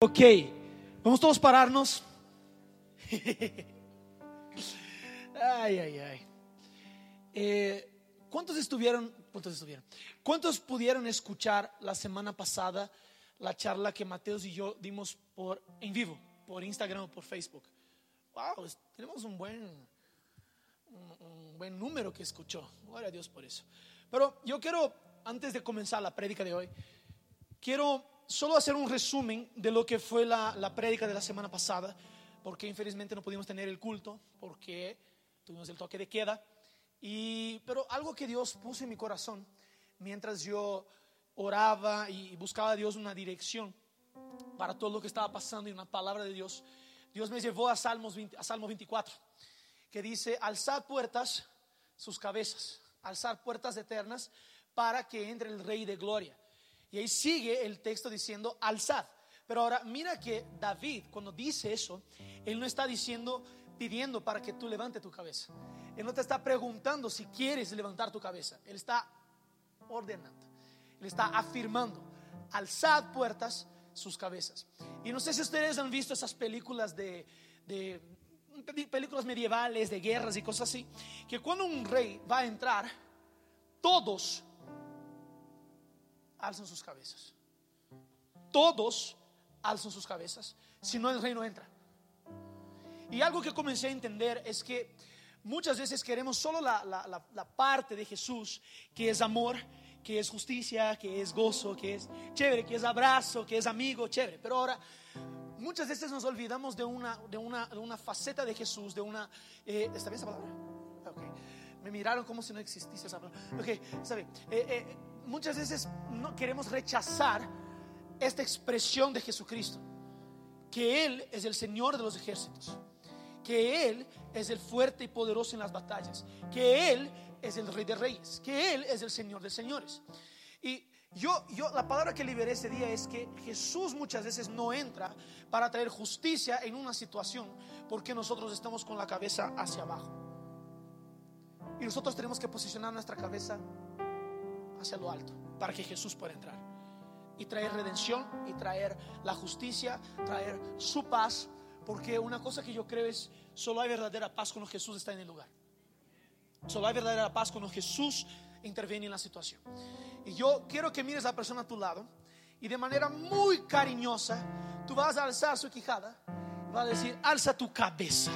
Ok, vamos todos pararnos. ay, ay, ay. Eh, ¿Cuántos estuvieron? ¿Cuántos estuvieron? ¿Cuántos pudieron escuchar la semana pasada la charla que Mateos y yo dimos por en vivo, por Instagram o por Facebook? Wow, tenemos un buen, un, un buen número que escuchó. Gloria a Dios por eso. Pero yo quiero, antes de comenzar la prédica de hoy, quiero solo hacer un resumen de lo que fue la, la prédica de la semana pasada, porque infelizmente no pudimos tener el culto, porque tuvimos el toque de queda. Y, pero algo que Dios puso en mi corazón mientras yo oraba y buscaba a Dios una dirección para todo lo que estaba pasando y una palabra de Dios, Dios me llevó a, Salmos 20, a Salmo 24, que dice, alzad puertas sus cabezas, alzar puertas eternas para que entre el Rey de Gloria. Y ahí sigue el texto diciendo, alzad. Pero ahora mira que David, cuando dice eso, él no está diciendo, pidiendo para que tú levante tu cabeza. Él no te está preguntando si quieres levantar tu cabeza. Él está ordenando. Él está afirmando, alzad puertas sus cabezas. Y no sé si ustedes han visto esas películas de, de películas medievales, de guerras y cosas así, que cuando un rey va a entrar, todos alzan sus cabezas. Todos alzan sus cabezas, si no el rey no entra. Y algo que comencé a entender es que muchas veces queremos solo la, la, la, parte de Jesús, que es amor, que es justicia, que es gozo, que es chévere, que es abrazo, que es amigo, chévere. Pero ahora muchas veces nos olvidamos de una, de una, de una faceta de Jesús, de una... Eh, ¿Está bien esa palabra? Okay. Me miraron como si no existiese esa palabra. Ok, está muchas veces no queremos rechazar esta expresión de Jesucristo, que Él es el Señor de los ejércitos, que Él es el fuerte y poderoso en las batallas, que Él es el Rey de Reyes, que Él es el Señor de Señores. Y yo, yo, la palabra que liberé ese día es que Jesús muchas veces no entra para traer justicia en una situación porque nosotros estamos con la cabeza hacia abajo. Y nosotros tenemos que posicionar nuestra cabeza hacia lo alto para que Jesús pueda entrar y traer redención y traer la justicia, traer su paz, porque una cosa que yo creo es, solo hay verdadera paz cuando Jesús está en el lugar. Solo hay verdadera paz cuando Jesús interviene en la situación. Y yo quiero que mires a la persona a tu lado y de manera muy cariñosa, tú vas a alzar su quijada, vas a decir, alza tu cabeza.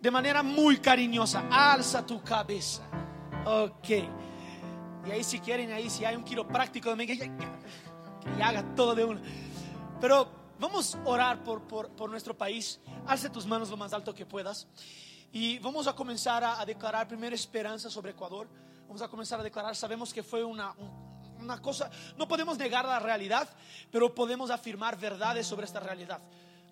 De manera muy cariñosa, alza tu cabeza. Ok. Y ahí si quieren, ahí si hay un quiropráctico también que, que haga todo de uno. Pero vamos a orar por, nuestro país. Alce tus manos lo más alto que puedas. Y vamos a comenzar a, a declarar primero esperanza sobre Ecuador. Vamos a comenzar a declarar, sabemos que fue una cosa, no podemos negar la realidad, pero podemos afirmar verdades sobre esta realidad.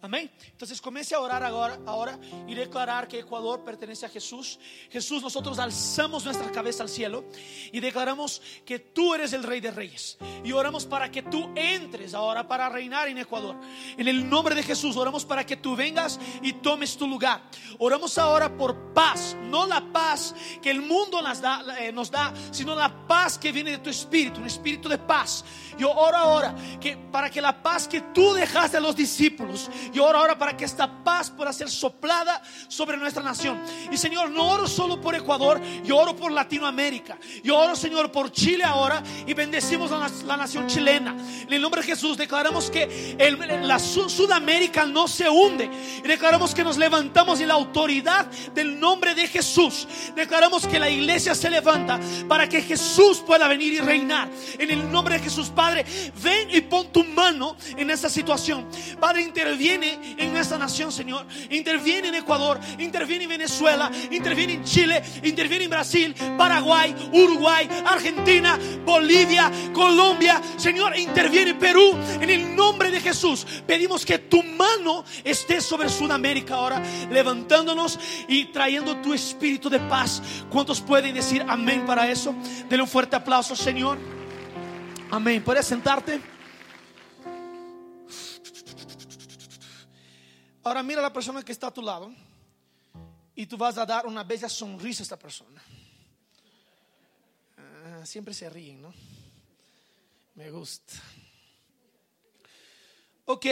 Amén. Entonces comience a orar ahora, ahora y declarar que Ecuador pertenece a Jesús. Jesús, nosotros alzamos nuestra cabeza al cielo y declaramos que tú eres el Rey de Reyes. Y oramos para que tú entres ahora para reinar en Ecuador. En el nombre de Jesús, oramos para que tú vengas y tomes tu lugar. Oramos ahora por paz, no la paz que el mundo nos da, eh, nos da sino la paz que viene de tu espíritu, un espíritu de paz. Yo oro ahora que para que la paz que tú dejaste a los discípulos yo oro ahora para que esta paz pueda ser soplada sobre nuestra nación. Y Señor, no oro solo por Ecuador, yo oro por Latinoamérica. Yo oro, Señor, por Chile ahora y bendecimos la, la nación chilena. En el nombre de Jesús declaramos que el, la Sudamérica no se hunde. Y declaramos que nos levantamos en la autoridad del nombre de Jesús. Declaramos que la iglesia se levanta para que Jesús pueda venir y reinar. En el nombre de Jesús, Padre, ven y pon tu mano en esta situación. Padre, interviene en esta nación, Señor. Interviene en Ecuador, interviene en Venezuela, interviene en Chile, interviene en Brasil, Paraguay, Uruguay, Argentina, Bolivia, Colombia. Señor, interviene en Perú. En el nombre de Jesús, pedimos que tu mano esté sobre Sudamérica ahora, levantándonos y trayendo tu espíritu de paz. ¿Cuántos pueden decir amén para eso? Denle un fuerte aplauso, Señor. Amén. ¿Puedes sentarte? Ahora mira a la persona que está a tu lado y tú vas a dar una bella sonrisa a esta persona. Ah, siempre se ríen, ¿no? Me gusta. Ok,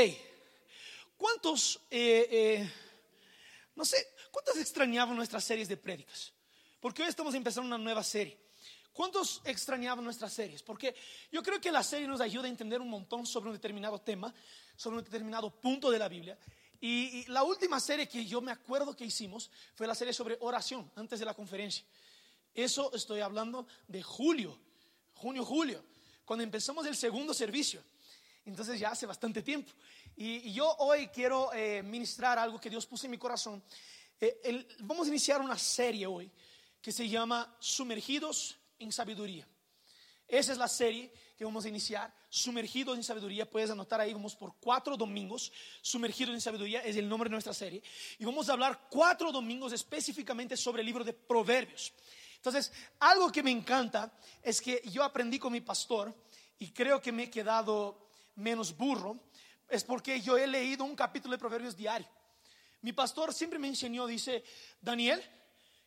¿cuántos, eh, eh, no sé, cuántos extrañaban nuestras series de prédicas? Porque hoy estamos empezando una nueva serie. ¿Cuántos extrañaban nuestras series? Porque yo creo que la serie nos ayuda a entender un montón sobre un determinado tema, sobre un determinado punto de la Biblia. Y, la última serie que yo me acuerdo que hicimos fue la serie sobre oración antes de la conferencia. Eso estoy hablando de julio, junio, julio, cuando empezamos el segundo servicio. Entonces ya hace bastante tiempo. Y, yo hoy quiero eh, ministrar algo que Dios puso en mi corazón. Eh, vamos a iniciar una serie hoy que se llama Sumergidos en Sabiduría. Esa es la serie que vamos a iniciar, Sumergidos en Sabiduría. Puedes anotar ahí, vamos por cuatro domingos. Sumergidos en Sabiduría es el nombre de nuestra serie. Y vamos a hablar cuatro domingos específicamente sobre el libro de Proverbios. Entonces, algo que me encanta es que yo aprendí con mi pastor y creo que me he quedado menos burro, es porque yo he leído un capítulo de Proverbios diario. Mi pastor siempre me enseñó, dice, Daniel,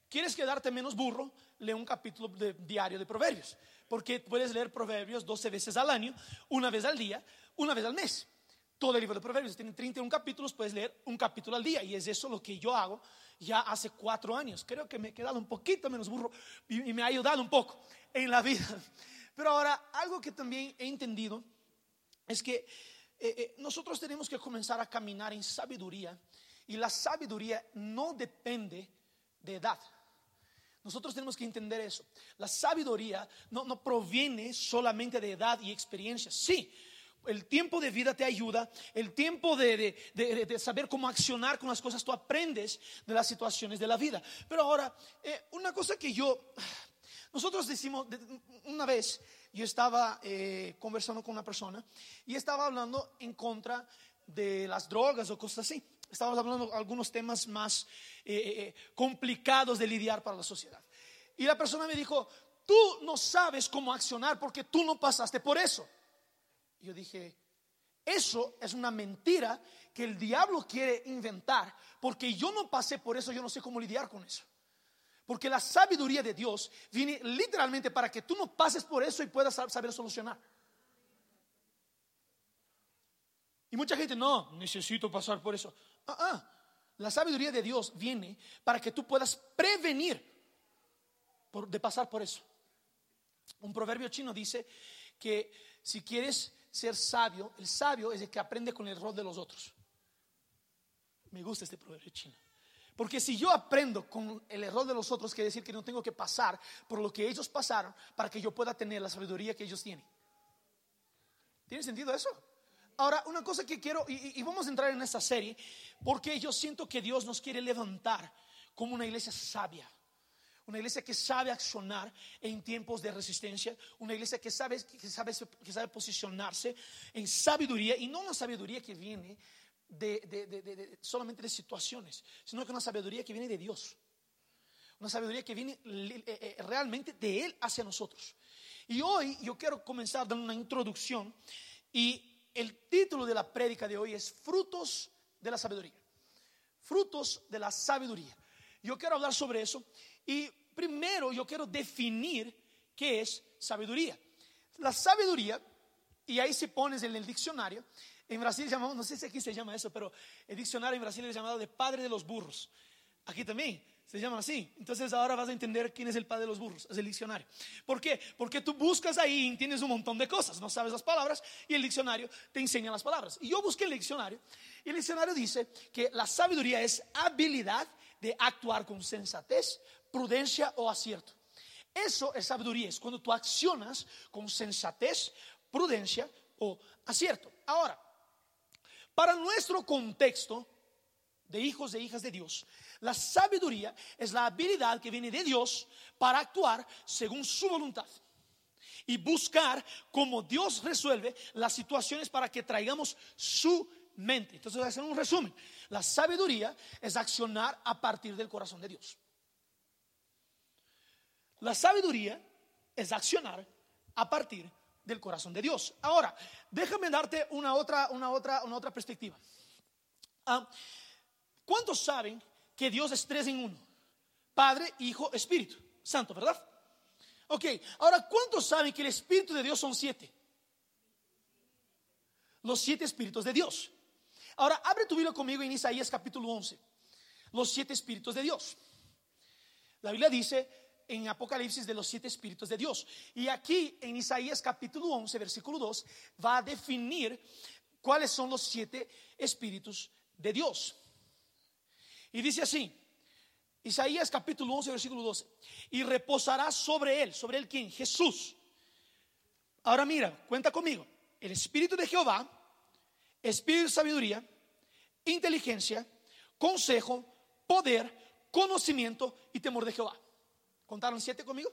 ¿quieres quedarte menos burro? Lee un capítulo de, diario de Proverbios, porque puedes leer Proverbios 12 veces al año, una vez al día, una vez al mes. Todo el libro de Proverbios tiene 31 capítulos, puedes leer un capítulo al día, y es eso lo que yo hago ya hace cuatro años. Creo que me he quedado un poquito menos burro y, me ha ayudado un poco en la vida. Pero ahora, algo que también he entendido es que eh, eh, nosotros tenemos que comenzar a caminar en sabiduría y la sabiduría no depende de edad. Nosotros tenemos que entender eso. La sabiduría no, no proviene solamente de edad y experiencia. Sí, el tiempo de vida te ayuda, el tiempo de, de, saber cómo accionar con las cosas, tú aprendes de las situaciones de la vida. Pero ahora, eh, una cosa que yo, nosotros decimos, una vez yo estaba eh, conversando con una persona y estaba hablando en contra de las drogas o cosas así. Estábamos hablando de algunos temas más eh, eh, eh, complicados de lidiar para la sociedad. Y la persona me dijo, tú no sabes cómo accionar porque tú no pasaste por eso. Y yo dije, eso es una mentira que el diablo quiere inventar porque yo no pasé por eso, yo no sé cómo lidiar con eso. Porque la sabiduría de Dios viene literalmente para que tú no pases por eso y puedas saber solucionar. Y mucha gente, no, necesito pasar por eso. Ah, ah, la sabiduría de Dios viene para que tú puedas prevenir de pasar por eso. Un proverbio chino dice que si quieres ser sabio, el sabio es el que aprende con el error de los otros. Me gusta este proverbio chino. Porque si yo aprendo con el error de los otros, quiere decir que no tengo que pasar por lo que ellos pasaron para que yo pueda tener la sabiduría que ellos tienen. ¿Tiene sentido eso? Ahora, una cosa que quiero, y, vamos a entrar en esta serie, porque yo siento que Dios nos quiere levantar como una iglesia sabia. Una iglesia que sabe accionar en tiempos de resistencia, una iglesia que sabe, que sabe, que sabe posicionarse en sabiduría y no una sabiduría que viene de, solamente de situaciones, sino que una sabiduría que viene de Dios. Una sabiduría que viene eh, eh, realmente de Él hacia nosotros. Y hoy yo quiero comenzar dando una introducción y el título de la prédica de hoy es Frutos de la Sabiduría. Frutos de la Sabiduría. Yo quiero hablar sobre eso y primero yo quiero definir qué es sabiduría. La sabiduría, y ahí se pones en el diccionario, en Brasil llamamos, no sé si aquí se llama eso, pero el diccionario en Brasil es llamado de padre de los burros. Aquí también se llama así. Entonces ahora vas a entender quién es el padre de los burros, es el diccionario. ¿Por qué? Porque tú buscas ahí y tienes un montón de cosas, no sabes las palabras y el diccionario te enseña las palabras. Y yo busqué el diccionario y el diccionario dice que la sabiduría es habilidad de actuar con sensatez, prudencia o acierto. Eso es sabiduría, es cuando tú accionas con sensatez, prudencia o acierto. Ahora, para nuestro contexto de hijos e hijas de Dios, la sabiduría es la habilidad que viene de Dios para actuar según su voluntad y buscar cómo Dios resuelve las situaciones para que traigamos su mente. Entonces voy a hacer un resumen. La sabiduría es accionar a partir del corazón de Dios. La sabiduría es accionar a partir del corazón de Dios. Ahora, déjame darte una otra, una otra, una otra perspectiva. Ah, ¿Cuántos saben que Dios es tres en uno. Padre, Hijo, Espíritu Santo, ¿verdad? Ok, ahora, ¿cuántos saben que el Espíritu de Dios son siete? Los siete Espíritus de Dios. Ahora, abre tu Biblia conmigo en Isaías capítulo 11. Los siete espíritus de Dios. La Biblia dice en Apocalipsis de los siete espíritus de Dios. Y aquí en Isaías capítulo 11, versículo 2, va a definir cuáles son los siete espíritus de Dios. Y dice así, Isaías capítulo 11, versículo 12, y reposará sobre él, sobre él quién, Jesús. Ahora mira, cuenta conmigo, el espíritu de Jehová, espíritu de sabiduría, inteligencia, consejo, poder, conocimiento y temor de Jehová. ¿Contaron siete conmigo?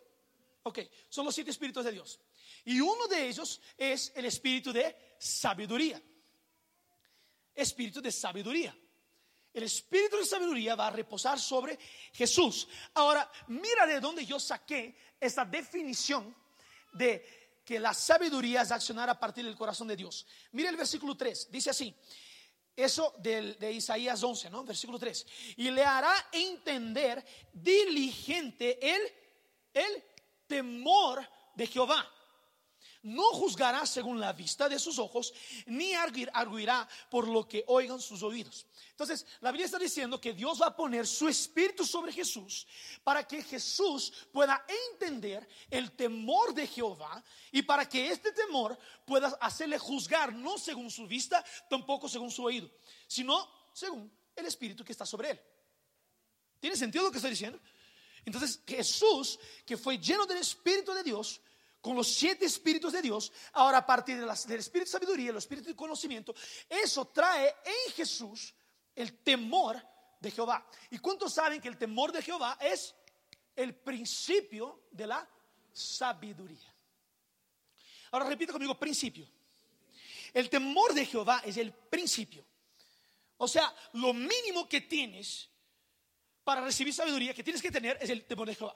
Ok, son los siete espíritus de Dios. Y uno de ellos es el espíritu de sabiduría. Espíritu de sabiduría. El espíritu de sabiduría va a reposar sobre Jesús. Ahora, mira de dónde yo saqué esta definición de que la sabiduría es accionar a partir del corazón de Dios. Mira el versículo 3, dice así. Eso de Isaías 11, ¿no? Versículo 3. Y le hará entender diligente el, el temor de Jehová no juzgará según la vista de sus ojos, ni arguirá por lo que oigan sus oídos. Entonces, la Biblia está diciendo que Dios va a poner su espíritu sobre Jesús para que Jesús pueda entender el temor de Jehová y para que este temor pueda hacerle juzgar no según su vista, tampoco según su oído, sino según el espíritu que está sobre él. ¿Tiene sentido lo que estoy diciendo? Entonces, Jesús, que fue lleno del Espíritu de Dios, con los siete espíritus de Dios, ahora a partir del espíritu de sabiduría, el espíritu de conocimiento, eso trae en Jesús el temor de Jehová. ¿Y cuántos saben que el temor de Jehová es el principio de la sabiduría? Ahora repito conmigo, principio. El temor de Jehová es el principio. O sea, lo mínimo que tienes para recibir sabiduría que tienes que tener es el temor de Jehová.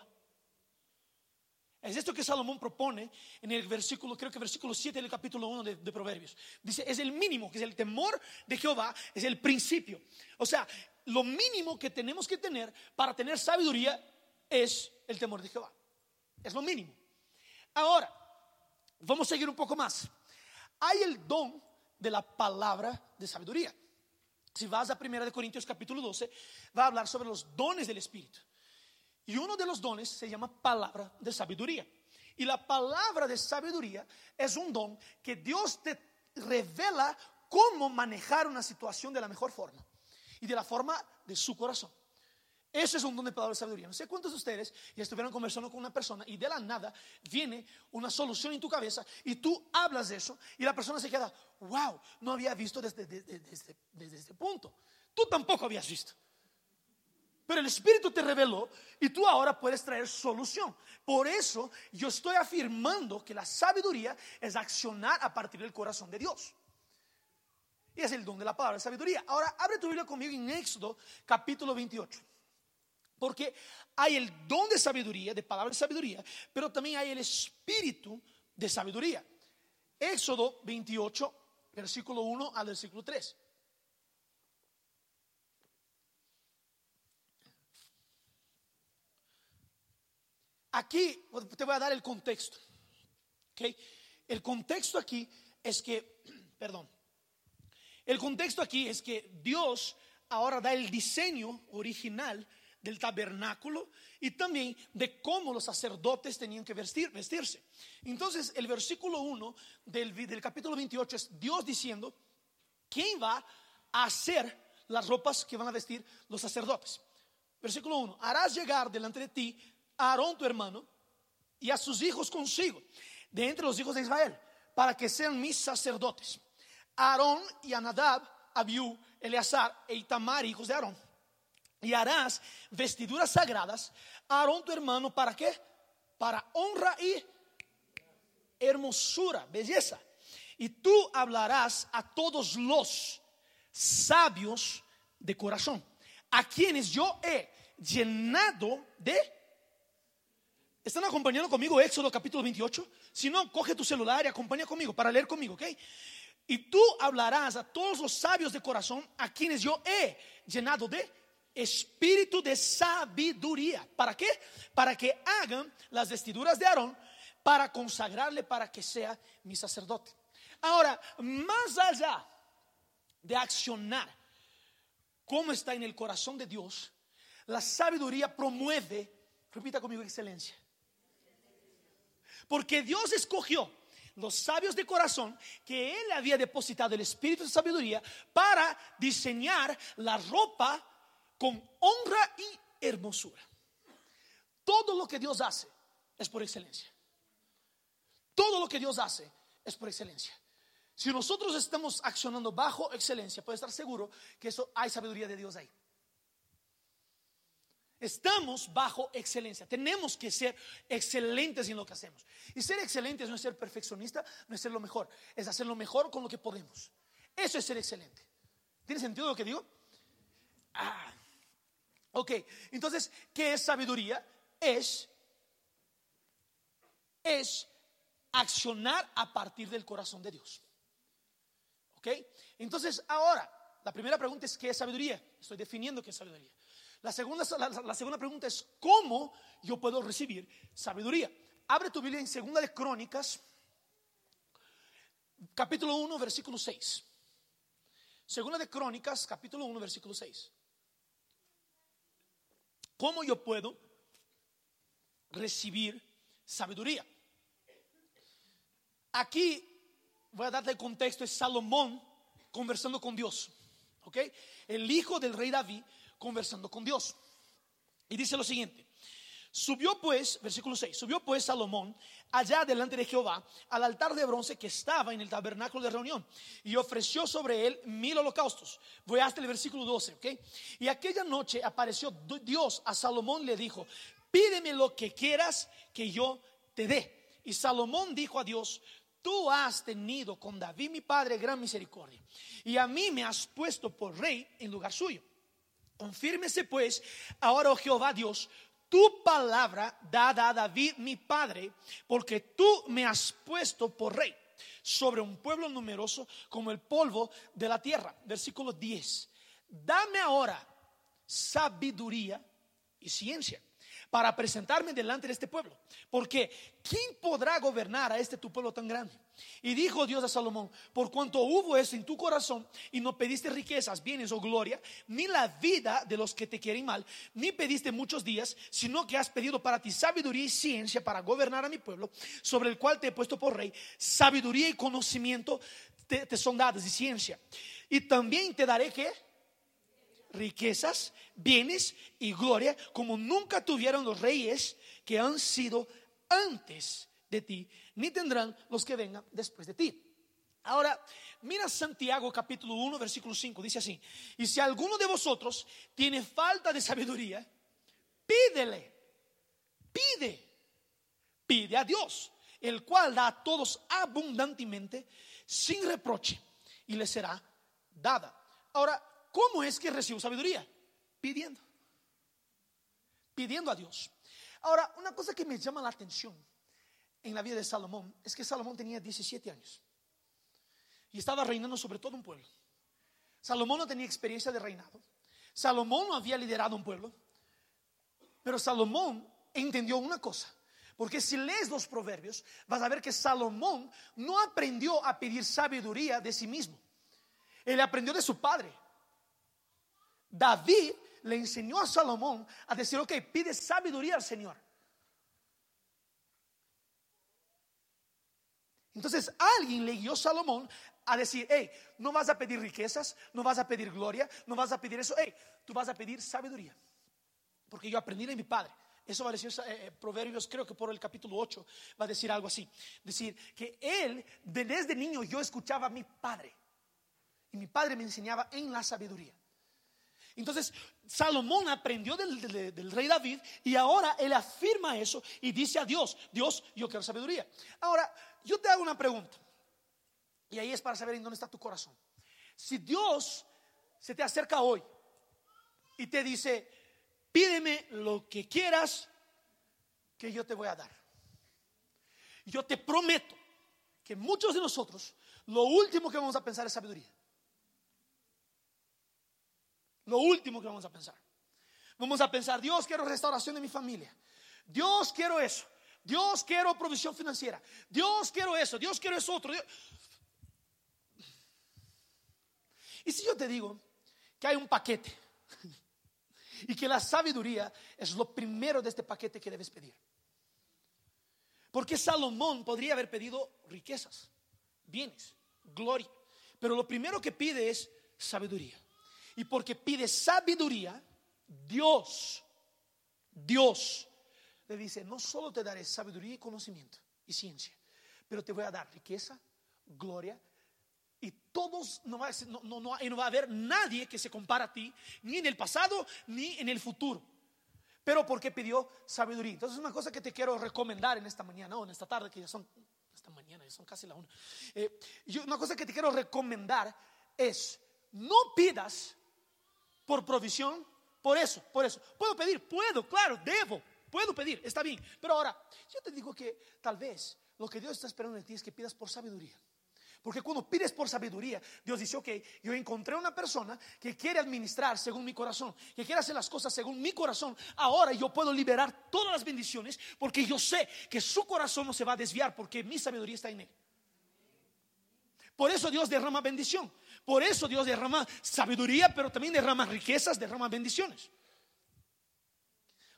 Es esto que Salomón propone en el versículo, creo que versículo 7 del capítulo 1 de, Proverbios. Dice, es el mínimo, que es el temor de Jehová, es el principio. O sea, lo mínimo que tenemos que tener para tener sabiduría es el temor de Jehová. Es lo mínimo. Ahora, vamos a seguir un poco más. Hay el don de la palabra de sabiduría. Si vas a 1 Corintios capítulo 12, va a hablar sobre los dones del Espíritu. Y uno de los dones se llama palabra de sabiduría. Y la palabra de sabiduría es un don que Dios te revela cómo manejar una situación de la mejor forma y de la forma de su corazón. Ese es un don de palabra de sabiduría. No sé cuántos de ustedes ya estuvieron conversando con una persona y de la nada viene una solución en tu cabeza y tú hablas de eso y la persona se queda, wow, no había visto desde, desde, desde, desde este punto. Tú tampoco habías visto. Pero el Espíritu te reveló y tú ahora puedes traer solución. Por eso yo estoy afirmando que la sabiduría es accionar a partir del corazón de Dios. Y es el don de la palabra de sabiduría. Ahora abre tu Biblia conmigo en Éxodo capítulo 28. Porque hay el don de sabiduría, de palabra de sabiduría, pero también hay el espíritu de sabiduría. Éxodo 28, versículo 1 al versículo 3. Aquí te voy a dar el contexto. ¿okay? El contexto aquí es que, perdón, el contexto aquí es que Dios ahora da el diseño original del tabernáculo y también de cómo los sacerdotes tenían que vestir, vestirse. Entonces, el versículo 1 del, del capítulo 28 es Dios diciendo, ¿quién va a hacer las ropas que van a vestir los sacerdotes? Versículo 1, harás llegar delante de ti a Aarón tu hermano y a sus hijos consigo, de entre los hijos de Israel, para que sean mis sacerdotes. Aarón y Anadab, Abiú, Eleazar e Itamar, hijos de Aarón. Y harás vestiduras sagradas a Aarón tu hermano, ¿para qué? Para honra y hermosura, belleza. Y tú hablarás a todos los sabios de corazón, a quienes yo he llenado de ¿Están acompañando conmigo Éxodo capítulo 28? Si no, coge tu celular y acompaña conmigo para leer conmigo, ¿ok? Y tú hablarás a todos los sabios de corazón a quienes yo he llenado de espíritu de sabiduría. ¿Para qué? Para que hagan las vestiduras de Aarón para consagrarle para que sea mi sacerdote. Ahora, más allá de accionar cómo está en el corazón de Dios, la sabiduría promueve, repita conmigo, excelencia. Porque Dios escogió los sabios de corazón que Él había depositado el espíritu de sabiduría para diseñar la ropa con honra y hermosura. Todo lo que Dios hace es por excelencia. Todo lo que Dios hace es por excelencia. Si nosotros estamos accionando bajo excelencia, puede estar seguro que eso hay sabiduría de Dios ahí. Estamos bajo excelencia. Tenemos que ser excelentes en lo que hacemos. Y ser excelentes no es ser perfeccionista, no es ser lo mejor, es hacer lo mejor con lo que podemos. Eso es ser excelente. ¿Tiene sentido lo que digo? Ah. Ok, entonces, ¿qué es sabiduría? Es, es accionar a partir del corazón de Dios. ¿Ok? Entonces, ahora, la primera pregunta es, ¿qué es sabiduría? Estoy definiendo qué es sabiduría. La segunda, la, segunda pregunta es, ¿cómo yo puedo recibir sabiduría? Abre tu Biblia en Segunda de Crónicas, capítulo 1, versículo 6. Segunda de Crónicas, capítulo 1, versículo 6. ¿Cómo yo puedo recibir sabiduría? Aquí voy a darte el contexto, es Salomón conversando con Dios. ¿Ok? El hijo del rey David conversando con Dios. Y dice lo siguiente. Subió pues, versículo 6, subió pues Salomón allá delante de Jehová al altar de bronce que estaba en el tabernáculo de reunión y ofreció sobre él mil holocaustos. Voy hasta el versículo 12, ¿ok? Y aquella noche apareció Dios a Salomón le dijo, pídeme lo que quieras que yo te dé. Y Salomón dijo a Dios, tú has tenido con David mi padre gran misericordia, y a mí me has puesto por rey en lugar suyo. Confírmese pues ahora, oh Jehová Dios, tu palabra dada a David mi padre, porque tú me has puesto por rey sobre un pueblo numeroso como el polvo de la tierra. Versículo 10. Dame ahora sabiduría y ciencia para presentarme delante de este pueblo. Porque ¿quién podrá gobernar a este tu pueblo tan grande? Y dijo Dios a Salomón, por cuanto hubo eso en tu corazón y no pediste riquezas, bienes o gloria, ni la vida de los que te quieren mal, ni pediste muchos días, sino que has pedido para ti sabiduría y ciencia para gobernar a mi pueblo, sobre el cual te he puesto por rey, sabiduría y conocimiento te, te son dadas y ciencia. Y también te daré que riquezas, bienes y gloria como nunca tuvieron los reyes que han sido antes de ti, ni tendrán los que vengan después de ti. Ahora, mira Santiago capítulo 1, versículo 5, dice así, y si alguno de vosotros tiene falta de sabiduría, pídele, pide, pide a Dios, el cual da a todos abundantemente, sin reproche, y le será dada. Ahora, ¿Cómo es que recibo sabiduría? Pidiendo. Pidiendo a Dios. Ahora, una cosa que me llama la atención en la vida de Salomón es que Salomón tenía 17 años y estaba reinando sobre todo un pueblo. Salomón no tenía experiencia de reinado. Salomón no había liderado un pueblo. Pero Salomón entendió una cosa. Porque si lees los proverbios, vas a ver que Salomón no aprendió a pedir sabiduría de sí mismo. Él aprendió de su padre. David le enseñó a Salomón a decir, ok, pide sabiduría al Señor. Entonces alguien le guió a Salomón a decir, hey, no vas a pedir riquezas, no vas a pedir gloria, no vas a pedir eso, hey, tú vas a pedir sabiduría. Porque yo aprendí de mi padre. Eso va a decir eh, eh, Proverbios, creo que por el capítulo 8 va a decir algo así. Decir que él, desde niño yo escuchaba a mi padre. Y mi padre me enseñaba en la sabiduría. Entonces, Salomón aprendió del, rey David y ahora él afirma eso y dice a Dios, Dios, yo quiero sabiduría. Ahora, yo te hago una pregunta. Y ahí es para saber en dónde está tu corazón. Si Dios se te acerca hoy y te dice, pídeme lo que quieras que yo te voy a dar. Yo te prometo que muchos de nosotros lo último que vamos a pensar es sabiduría. Lo último que vamos a pensar. Vamos a pensar, Dios quiero restauración de mi familia. Dios quiero eso. Dios quiero provisión financiera. Dios quiero eso. Dios quiero eso otro. Y si yo te digo que hay un paquete y que la sabiduría es lo primero de este paquete que debes pedir. Porque Salomón podría haber pedido riquezas, bienes, gloria, pero lo primero que pide es sabiduría. Y porque pide sabiduría, Dios, Dios le dice, no solo te daré sabiduría y conocimiento y ciencia, pero te voy a dar riqueza, gloria y todos, no va, no, no, no va a haber nadie que se compara a ti, ni en el pasado, ni en el futuro. Pero porque pidió sabiduría. Entonces, una cosa que te quiero recomendar en esta mañana o en esta tarde, que ya son, esta mañana, ya son casi la una. Eh, una cosa que te quiero recomendar es, no pidas por provisión, por eso, por eso. Puedo pedir, puedo, claro, debo, puedo pedir, está bien. Pero ahora, yo te digo que tal vez lo que Dios está esperando de ti es que pidas por sabiduría. Porque cuando pides por sabiduría, Dios dice, ok, yo encontré una persona que quiere administrar según mi corazón, que quiere hacer las cosas según mi corazón. Ahora yo puedo liberar todas las bendiciones porque yo sé que su corazón no se va a desviar porque mi sabiduría está en él. Por eso Dios derrama bendición. Por eso Dios derrama sabiduría, pero también derrama riquezas, derrama bendiciones.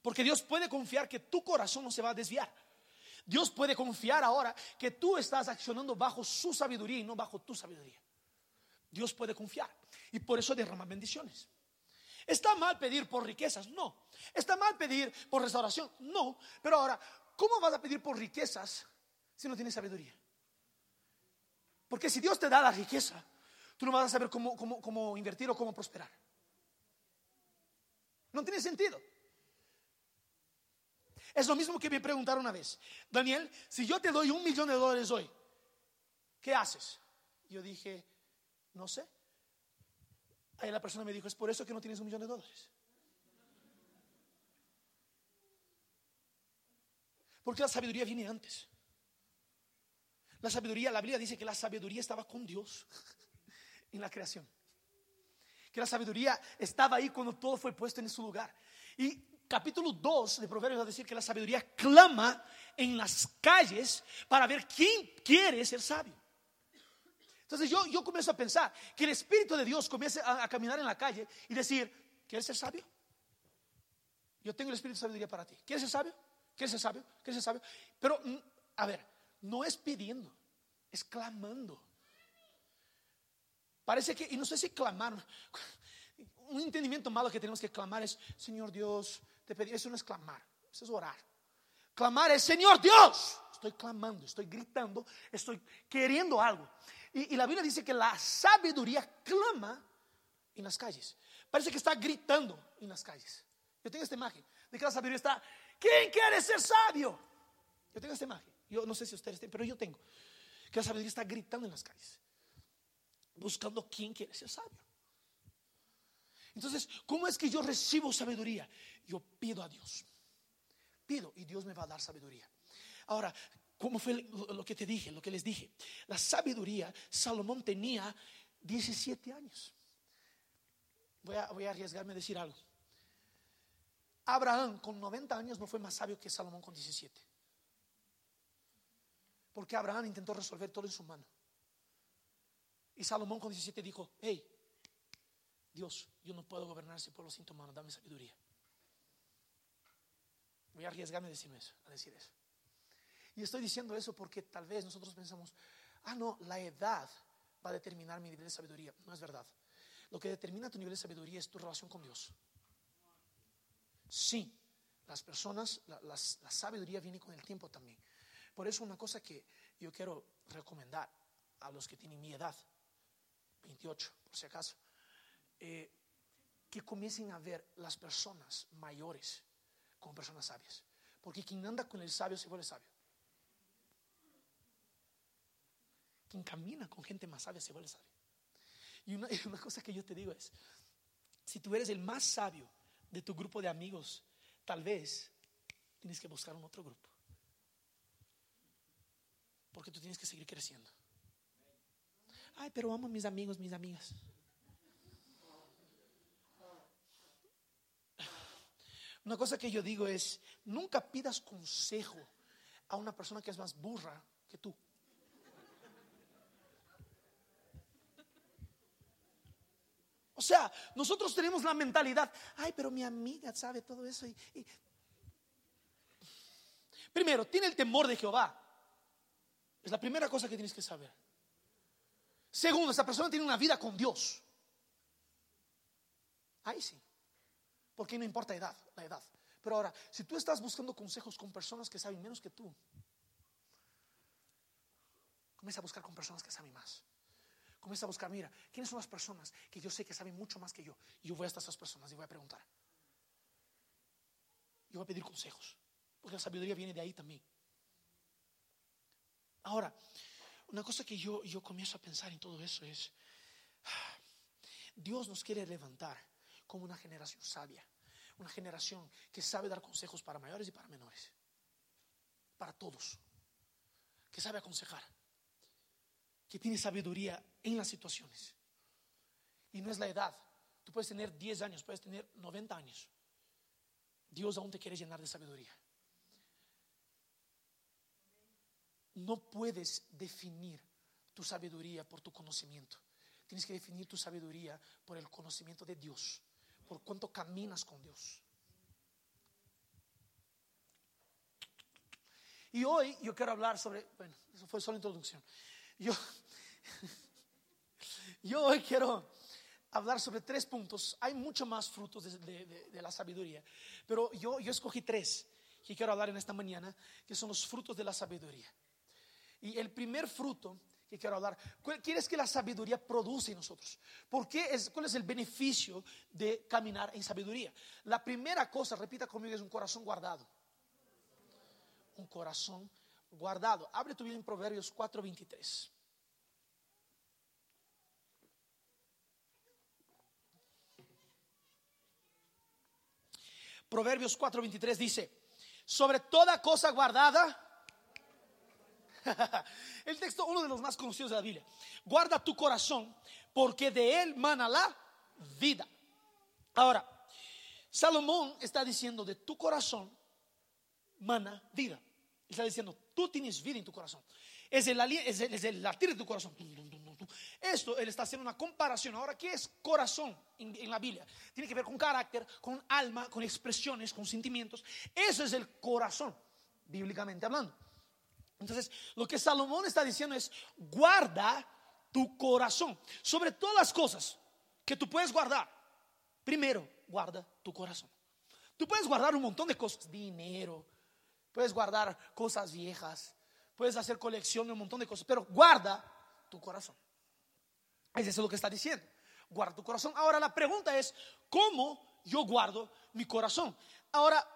Porque Dios puede confiar que tu corazón no se va a desviar. Dios puede confiar ahora que tú estás accionando bajo su sabiduría y no bajo tu sabiduría. Dios puede confiar y por eso derrama bendiciones. ¿Está mal pedir por riquezas? No. ¿Está mal pedir por restauración? No. Pero ahora, ¿cómo vas a pedir por riquezas si no tienes sabiduría? Porque si Dios te da la riqueza, tú no vas a saber cómo, cómo, cómo invertir o cómo prosperar. No tiene sentido. Es lo mismo que me preguntaron una vez, Daniel, si yo te doy un millón de dólares hoy, ¿qué haces? Yo dije, no sé. Ahí la persona me dijo, es por eso que no tienes un millón de dólares. Porque la sabiduría viene antes. La sabiduría, la Biblia dice que la sabiduría estaba con Dios en la creación. Que la sabiduría estaba ahí cuando todo fue puesto en su lugar. Y capítulo 2 de Proverbios va a decir que la sabiduría clama en las calles para ver quién quiere ser sabio. Entonces yo, yo comienzo a pensar que el Espíritu de Dios comience a, caminar en la calle y decir, ¿quieres ser sabio? Yo tengo el Espíritu de sabiduría para ti. ¿Quieres ser sabio? ¿Quieres ser sabio? ¿Quieres ser sabio? Pero, mm, a ver, no es pidiendo, es clamando. Parece que, y no sé si clamar, un entendimiento malo que tenemos que clamar es, Señor Dios, te pedí, eso no es clamar, eso es orar. Clamar es, Señor Dios, estoy clamando, estoy gritando, estoy queriendo algo. Y, la Biblia dice que la sabiduría clama en las calles. Parece que está gritando en las calles. Yo tengo esta imagen de que la sabiduría está, ¿quién quiere ser sabio? Yo tengo esta imagen. Yo no sé si ustedes tienen, pero yo tengo. Que la sabiduría está gritando en las calles, buscando quién quiere ser sabio. Entonces, ¿cómo es que yo recibo sabiduría? Yo pido a Dios. Pido y Dios me va a dar sabiduría. Ahora, ¿cómo fue lo que te dije, lo que les dije? La sabiduría, Salomón tenía 17 años. Voy a, arriesgarme a decir algo. Abraham con 90 años no fue más sabio que Salomón con 17. Porque Abraham intentó resolver todo en su mano. Y Salomón con 17 dijo, hey, Dios, yo no puedo gobernar ese pueblo sin tu mano, dame sabiduría. Voy a arriesgarme a decir eso, a decir eso. Y estoy diciendo eso porque tal vez nosotros pensamos, ah, no, la edad va a determinar mi nivel de sabiduría. No es verdad. Lo que determina tu nivel de sabiduría es tu relación con Dios. Sí, las personas, la, la sabiduría viene con el tiempo también. Por eso una cosa que yo quiero recomendar a los que tienen mi edad, 28 por si acaso, eh, que comiencen a ver las personas mayores como personas sabias. Porque quien anda con el sabio se vuelve sabio. Quien camina con gente más sabia se vuelve sabio. Y una, una cosa que yo te digo es, si tú eres el más sabio de tu grupo de amigos, tal vez tienes que buscar un otro grupo. Porque tú tienes que seguir creciendo. Ay, pero amo a mis amigos, mis amigas. Una cosa que yo digo es, nunca pidas consejo a una persona que es más burra que tú. O sea, nosotros tenemos la mentalidad, ay, pero mi amiga sabe todo eso. Primero, tiene el temor de Jehová. Es la primera cosa que tienes que saber. Segundo, esa persona tiene una vida con Dios. Ahí sí. Porque no importa edad, la edad. Pero ahora, si tú estás buscando consejos con personas que saben menos que tú, comienza a buscar con personas que saben más. Comienza a buscar, mira, ¿quiénes son las personas que yo sé que saben mucho más que yo? Y yo voy a estas personas y voy a preguntar. Yo voy a pedir consejos, porque la sabiduría viene de ahí también. Ahora, una cosa que yo, yo comienzo a pensar en todo eso es, Dios nos quiere levantar como una generación sabia, una generación que sabe dar consejos para mayores y para menores, para todos, que sabe aconsejar que tiene sabiduría en las situaciones. Y no es la edad. Tú puedes tener 10 años, puedes tener 90 años. Dios aún te quiere llenar de sabiduría. No puedes definir tu sabiduría por tu conocimiento. Tienes que definir tu sabiduría por el conocimiento de Dios, por cuánto caminas con Dios. Y hoy yo quiero hablar sobre, bueno, eso fue solo introducción. Yo, yo hoy quiero hablar sobre tres puntos. Hay mucho más frutos de, la sabiduría, pero yo, yo escogí tres que quiero hablar en esta mañana, que son los frutos de la sabiduría. Y el primer fruto que quiero hablar, ¿qué es que la sabiduría produce en nosotros? ¿Por qué es, ¿Cuál es el beneficio de caminar en sabiduría? La primera cosa, repita conmigo, es un corazón guardado. Un corazón guardado. Abre tu Biblia en Proverbios 4:23. Proverbios 4:23 dice, sobre toda cosa guardada, el texto, uno de los más conocidos de la Biblia, guarda tu corazón porque de él mana la vida. Ahora, Salomón está diciendo de tu corazón mana vida. Está diciendo, tú tienes vida en tu corazón. Es el, es el, latir de tu corazón. Esto él está haciendo una comparación. Ahora, ¿qué es corazón en, la Biblia? Tiene que ver con carácter, con alma, con expresiones, con sentimientos. Eso es el corazón, bíblicamente hablando. Entonces, lo que Salomón está diciendo es, guarda tu corazón. Sobre todas las cosas que tú puedes guardar, primero, guarda tu corazón. Tú puedes guardar un montón de cosas, dinero, puedes guardar cosas viejas, puedes hacer colección de un montón de cosas, pero guarda tu corazón. Eso es lo que está diciendo. Guarda tu corazón. Ahora la pregunta es, ¿cómo yo guardo mi corazón? Ahora,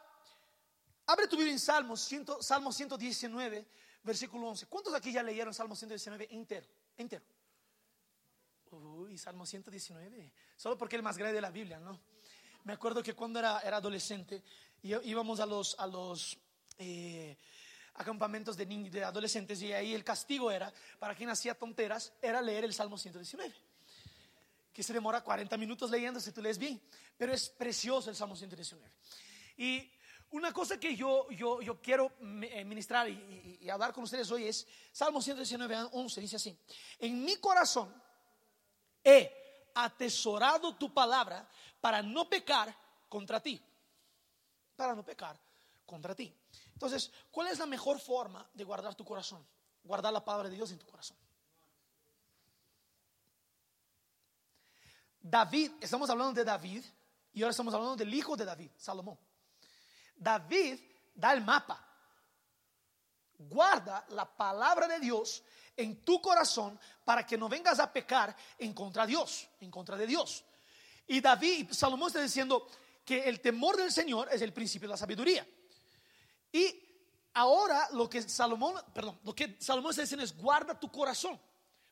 abre tu Biblia en Salmos, Salmo 119, versículo 11. ¿Cuántos aquí ya leyeron Salmo 119 entero? Entero. Uy, Salmo 119. Solo porque es el más grande de la Biblia, ¿no? Me acuerdo que cuando era, era adolescente íbamos a los, a los eh, acampamentos de niños, de adolescentes y ahí el castigo era, para quien hacía tonteras, era leer el Salmo 119. Que se demora 40 minutos leyendo si tú lees bien, pero es precioso el Salmo 119. Y una cosa que yo, yo, yo quiero eh, ministrar y, y, hablar con ustedes hoy es Salmo 119, 11, dice así, en mi corazón he atesorado tu palabra para no pecar contra ti, para no pecar contra ti. Entonces, ¿cuál es la mejor forma de guardar tu corazón? Guardar la palabra de Dios en tu corazón. David, estamos hablando de David y ahora estamos hablando del hijo de David, Salomón. David da el mapa. Guarda la palabra de Dios en tu corazón para que no vengas a pecar en contra de Dios, en contra de Dios. Y David, Salomón está diciendo que el temor del Señor es el principio de la sabiduría. Y ahora lo que Salomón, perdón, lo que Salomón está diciendo es guarda tu corazón,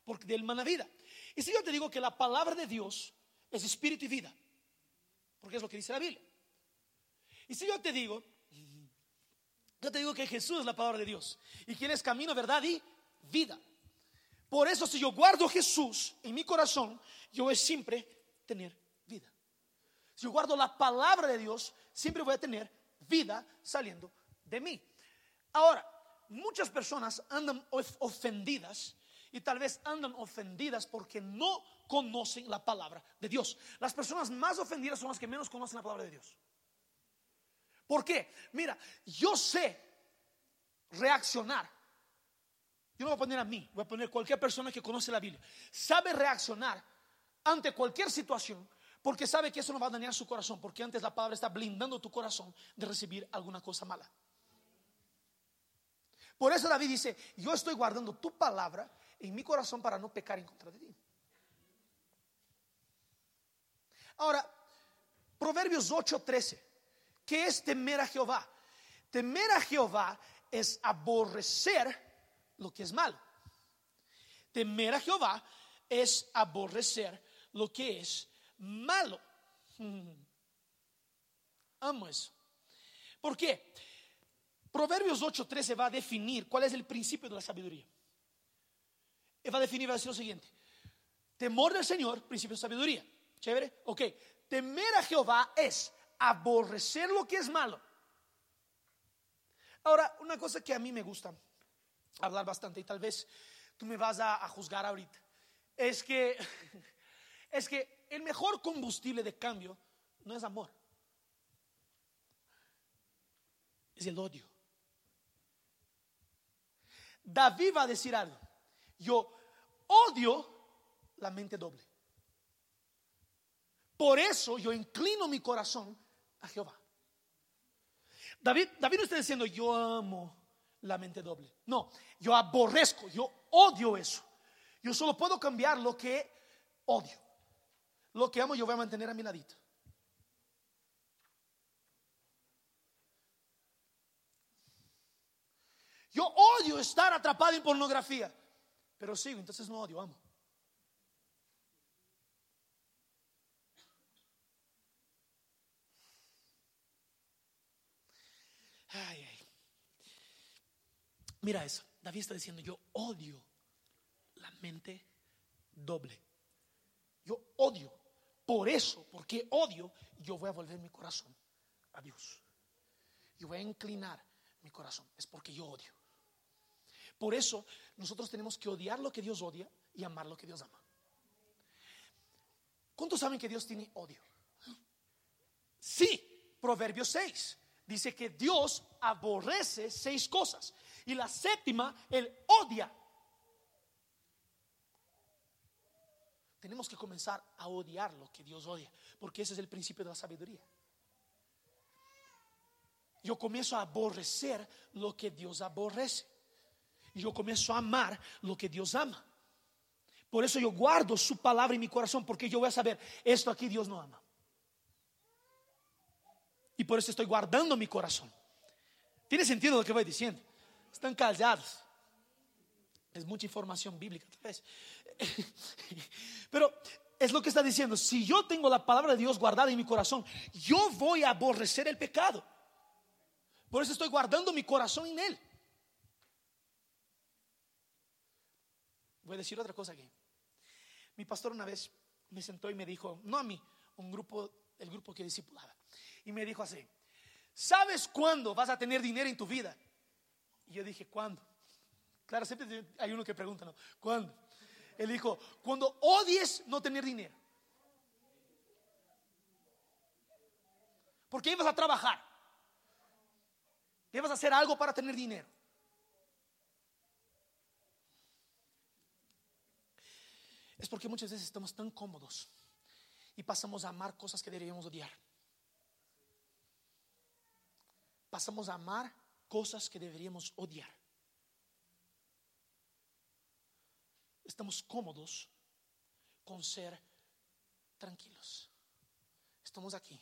porque de él mana vida. Y si yo te digo que la palabra de Dios es espíritu y vida, porque es lo que dice la Biblia. Y si yo te digo, yo te digo que Jesús es la palabra de Dios y Él es camino, verdad y vida. Por eso si yo guardo Jesús en mi corazón, yo voy siempre tener vida. Si yo guardo la palabra de Dios, siempre voy a tener vida saliendo de mí. Ahora, muchas personas andan ofendidas y tal vez andan ofendidas porque no conocen la palabra de Dios. Las personas más ofendidas son las que menos conocen la palabra de Dios. ¿Por qué? Mira, yo sé reaccionar. Yo no voy a poner a mí, voy a poner cualquier persona que conoce la Biblia. Sabe reaccionar ante cualquier situación porque sabe que eso no va a dañar su corazón, porque antes la palabra está blindando tu corazón de recibir alguna cosa mala. Por eso David dice, yo estoy guardando tu palabra en mi corazón para no pecar en contra de ti. Ahora, Proverbios 8:13, ¿qué es temer a Jehová? Temer a Jehová es aborrecer lo que es malo. Temer a Jehová es aborrecer lo que es malo. Amo eso. ¿Por qué? Proverbios 8:13 va a definir cuál es el principio de la sabiduría. va a definir, va a decir lo siguiente. Temor del Señor, principio de sabiduría. Chévere. Ok. Temer a Jehová es aborrecer lo que es malo. Ahora, una cosa que a mí me gusta hablar bastante y tal vez tú me vas a, juzgar ahorita, es que, es que el mejor combustible de cambio no es amor, es el odio. David va a decir algo. Yo odio la mente doble. Por eso yo inclino mi corazón a Jehová. David, David no está diciendo yo amo la mente doble. No, yo aborrezco, yo odio eso. Yo solo puedo cambiar lo que odio. Lo que amo yo voy a mantener a mi ladito. Yo odio estar atrapado en pornografía, pero sigo, entonces no odio, amo. Mira eso, David está diciendo, yo odio la mente doble. Yo odio. Por eso, porque odio, yo voy a volver mi corazón a Dios. Yo voy a inclinar mi corazón. Es porque yo odio. Por eso nosotros tenemos que odiar lo que Dios odia y amar lo que Dios ama. ¿Cuántos saben que Dios tiene odio? Sí, Proverbios 6 dice que Dios aborrece seis cosas y la séptima, Él odia. Tenemos que comenzar a odiar lo que Dios odia, porque ese es el principio de la sabiduría. Yo comienzo a aborrecer lo que Dios aborrece y yo comienzo a amar lo que Dios ama. Por eso yo guardo su palabra en mi corazón, porque yo voy a saber, esto aquí Dios no ama. Y por eso estoy guardando mi corazón. ¿Tiene sentido lo que voy diciendo? Están callados. Es mucha información bíblica, tal vez. Pero es lo que está diciendo. Si yo tengo la palabra de Dios guardada en mi corazón, yo voy a aborrecer el pecado. Por eso estoy guardando mi corazón en Él. Voy a decir otra cosa aquí. Mi pastor una vez me sentó y me dijo, no a mí, un grupo, el grupo que discipulaba, y me dijo así, ¿sabes cuándo vas a tener dinero en tu vida? Y yo dije, ¿cuándo? Claro, siempre hay uno que pregunta, ¿no? ¿Cuándo? Él dijo, cuando odies no tener dinero. Porque ibas a trabajar. Ibas a hacer algo para tener dinero. Es porque muchas veces estamos tan cómodos y pasamos a amar cosas que deberíamos odiar. Pasamos a amar cosas que deberíamos odiar. Estamos cómodos con ser tranquilos. Estamos aquí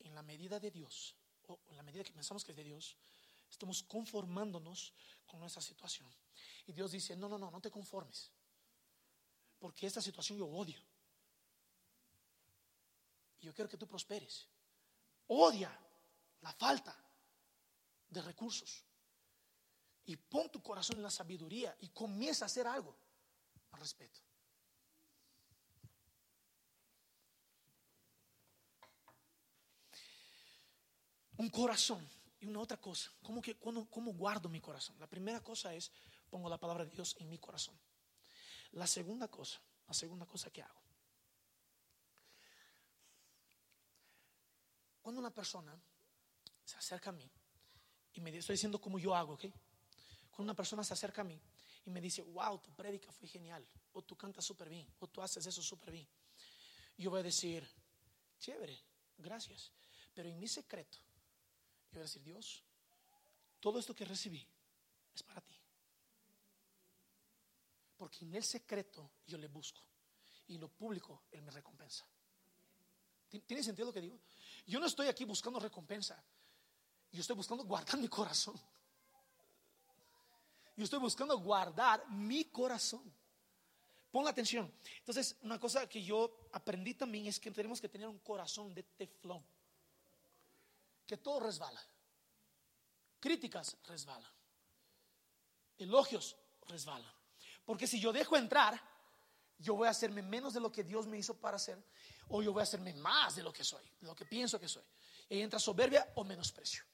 en la medida de Dios, o en la medida que pensamos que es de Dios, estamos conformándonos con nuestra situación. Y Dios dice, no, no, no, no te conformes porque esta situación yo odio. Y yo quiero que tú prosperes. Odia la falta de recursos. Y pon tu corazón en la sabiduría y comienza a hacer algo al respecto. Un corazón y una otra cosa. ¿Cómo, que, cómo guardo mi corazón? La primera cosa es pongo la palabra de Dios en mi corazón. La segunda cosa, la segunda cosa que hago. Cuando una persona se acerca a mí y me estoy diciendo cómo yo hago, ¿ok? Cuando una persona se acerca a mí y me dice, wow, tu prédica fue genial, o tú cantas súper bien, o tú haces eso súper bien, yo voy a decir, chévere, gracias. Pero en mi secreto, yo voy a decir, Dios, todo esto que recibí es para ti. Porque en el secreto yo le busco y en lo público Él me recompensa. ¿Tiene sentido lo que digo? Yo no estoy aquí buscando recompensa. Yo estoy buscando guardar mi corazón. Yo estoy buscando guardar mi corazón. Ponga atención. Entonces, una cosa que yo aprendí también es que tenemos que tener un corazón de teflón. Que todo resbala. Críticas resbalan. Elogios resbalan. Porque si yo dejo entrar, yo voy a hacerme menos de lo que Dios me hizo para hacer, o yo voy a hacerme más de lo que soy, de lo que pienso que soy. Y entra soberbia o menosprecio.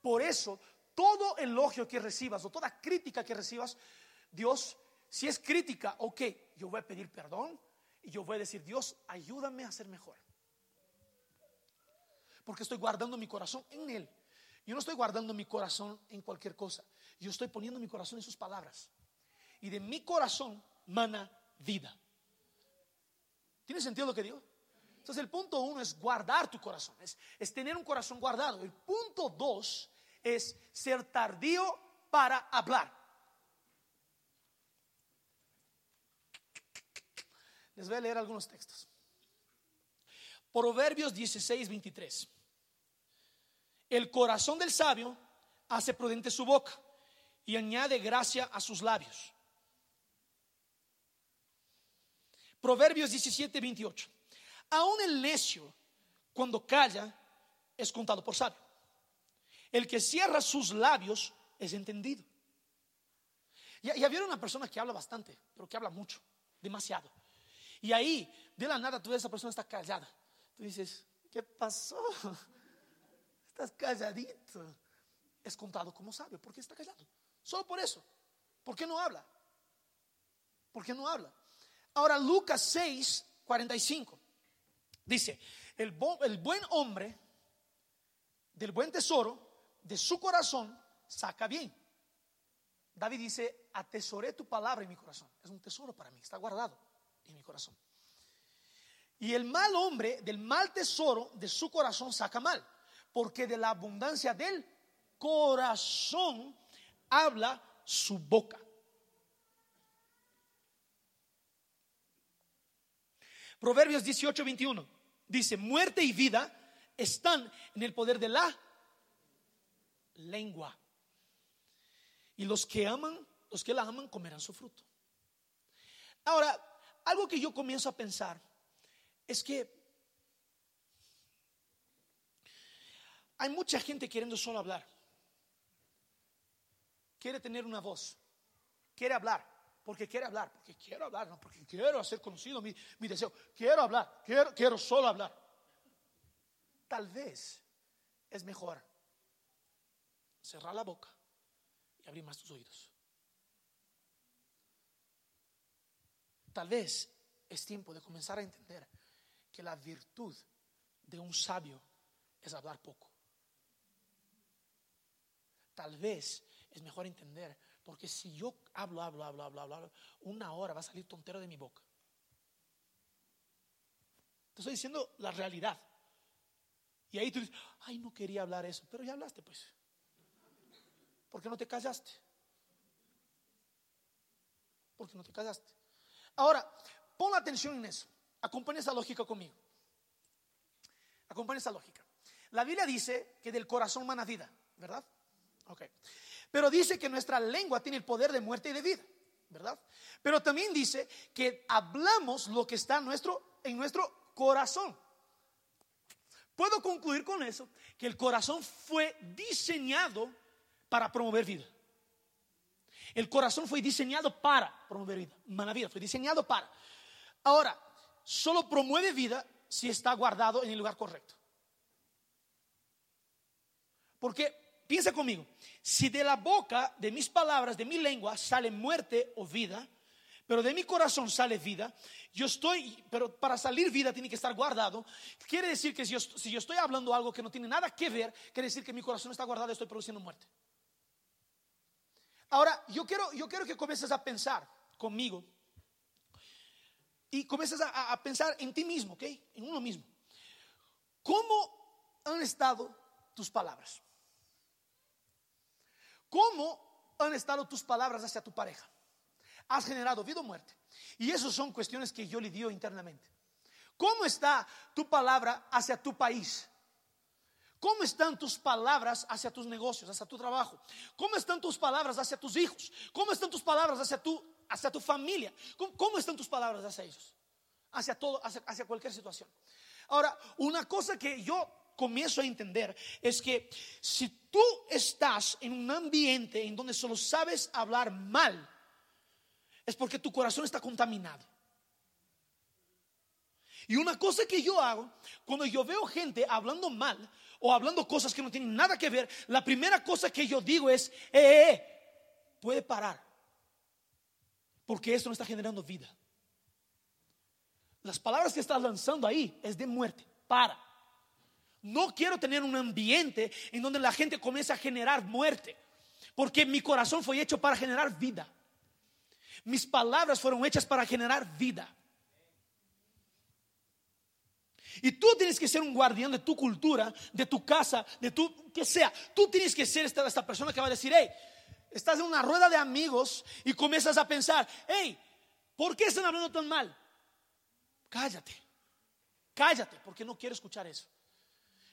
Por eso, todo elogio que recibas o toda crítica que recibas, Dios si es crítica, ok, yo voy a pedir perdón y yo voy a decir, Dios, ayúdame a ser mejor. Porque estoy guardando mi corazón en Él. Yo no estoy guardando mi corazón en cualquier cosa. Yo estoy poniendo mi corazón en sus palabras. Y de mi corazón mana vida. ¿Tiene sentido lo que digo? Entonces el punto uno es guardar tu corazón, es, es tener un corazón guardado. El punto dos es ser tardío para hablar. Les voy a leer algunos textos. Proverbios 16, 23. El corazón del sabio hace prudente su boca y añade gracia a sus labios. Proverbios 17, 28. Aún el necio, cuando calla, es contado por sabio. El que cierra sus labios es entendido. Y, había una persona que habla bastante, pero que habla mucho, demasiado. Y ahí, de la nada, tú ves esa persona está callada. Tú dices, ¿qué pasó? Estás calladito. Es contado como sabio. ¿Por qué está callado? Solo por eso. ¿Por qué no habla? ¿Por qué no habla? Ahora, Lucas 6, 45. Dice, el, el buen hombre del buen tesoro de su corazón saca bien. David dice, atesoré tu palabra en mi corazón. Es un tesoro para mí, está guardado en mi corazón. Y el mal hombre del mal tesoro de su corazón saca mal, porque de la abundancia del corazón habla su boca. Proverbios 18, 21 dice, muerte y vida están en el poder de la lengua. Y los que aman, los que la aman comerán su fruto. Ahora, algo que yo comienzo a pensar es que hay mucha gente queriendo solo hablar. Quiere tener una voz. Quiere hablar. Porque quiere hablar. Porque quiero hablar. No, porque quiero hacer conocido mi, deseo. Quiero hablar. Quiero, quiero solo hablar. Tal vez es mejor cerrar la boca y abrir más tus oídos. Tal vez es tiempo de comenzar a entender que la virtud de un sabio es hablar poco. Tal vez es mejor entender, porque si yo hablo, hablo, hablo, hablo, hablo, una hora va a salir tontero de mi boca. Te estoy diciendo la realidad. Y ahí tú dices, ay, no quería hablar eso, pero ya hablaste pues. ¿Por qué no te callaste? ¿Por qué no te callaste? Ahora, pon atención en eso. Acompaña esa lógica conmigo. Acompaña esa lógica. La Biblia dice que del corazón mana vida, ¿verdad? Ok. Pero dice que nuestra lengua tiene el poder de muerte y de vida, ¿verdad? Pero también dice que hablamos lo que está nuestro, en nuestro corazón. Puedo concluir con eso que el corazón fue diseñado para promover vida. El corazón fue diseñado para promover vida. Mana vida, fue diseñado para. Ahora, solo promueve vida si está guardado en el lugar correcto. Porque, piensa conmigo, si de la boca, de mis palabras, de mi lengua, sale muerte o vida, pero de mi corazón sale vida. Yo estoy, pero para salir vida tiene que estar guardado. Quiere decir que si yo, estoy hablando algo que no tiene nada que ver, quiere decir que mi corazón está guardado y estoy produciendo muerte. Ahora, yo quiero, yo quiero que comiences a pensar conmigo y comiences a, pensar en ti mismo, ¿ok? En uno mismo. ¿Cómo han estado tus palabras? ¿Cómo han estado tus palabras hacia tu pareja? ¿Has generado vida o muerte? Y esas son cuestiones que yo le dio internamente. ¿Cómo está tu palabra hacia tu país? ¿Cómo están tus palabras hacia tus negocios, hacia tu trabajo? ¿Cómo están tus palabras hacia tus hijos? ¿Cómo están tus palabras hacia tu, hacia tu familia? ¿Cómo, están tus palabras hacia ellos? Hacia todo, hacia, hacia cualquier situación. Ahora, una cosa que yo comienzo a entender es que si tú estás en un ambiente en donde solo sabes hablar mal, es porque tu corazón está contaminado. Y una cosa que yo hago, cuando yo veo gente hablando mal o hablando cosas que no tienen nada que ver, la primera cosa que yo digo es, eh, eh, puede parar. Porque esto no está generando vida. Las palabras que estás lanzando ahí es de muerte. Para. No quiero tener un ambiente en donde la gente comience a generar muerte, porque mi corazón fue hecho para generar vida. Mis palabras fueron hechas para generar vida. Y tú tienes que ser un guardián de tu cultura, de tu casa, de tu, que sea. Tú tienes que ser esta, esta persona que va a decir, hey, estás en una rueda de amigos y comienzas a pensar, hey, ¿por qué están hablando tan mal? Cállate, cállate, porque no quiero escuchar eso.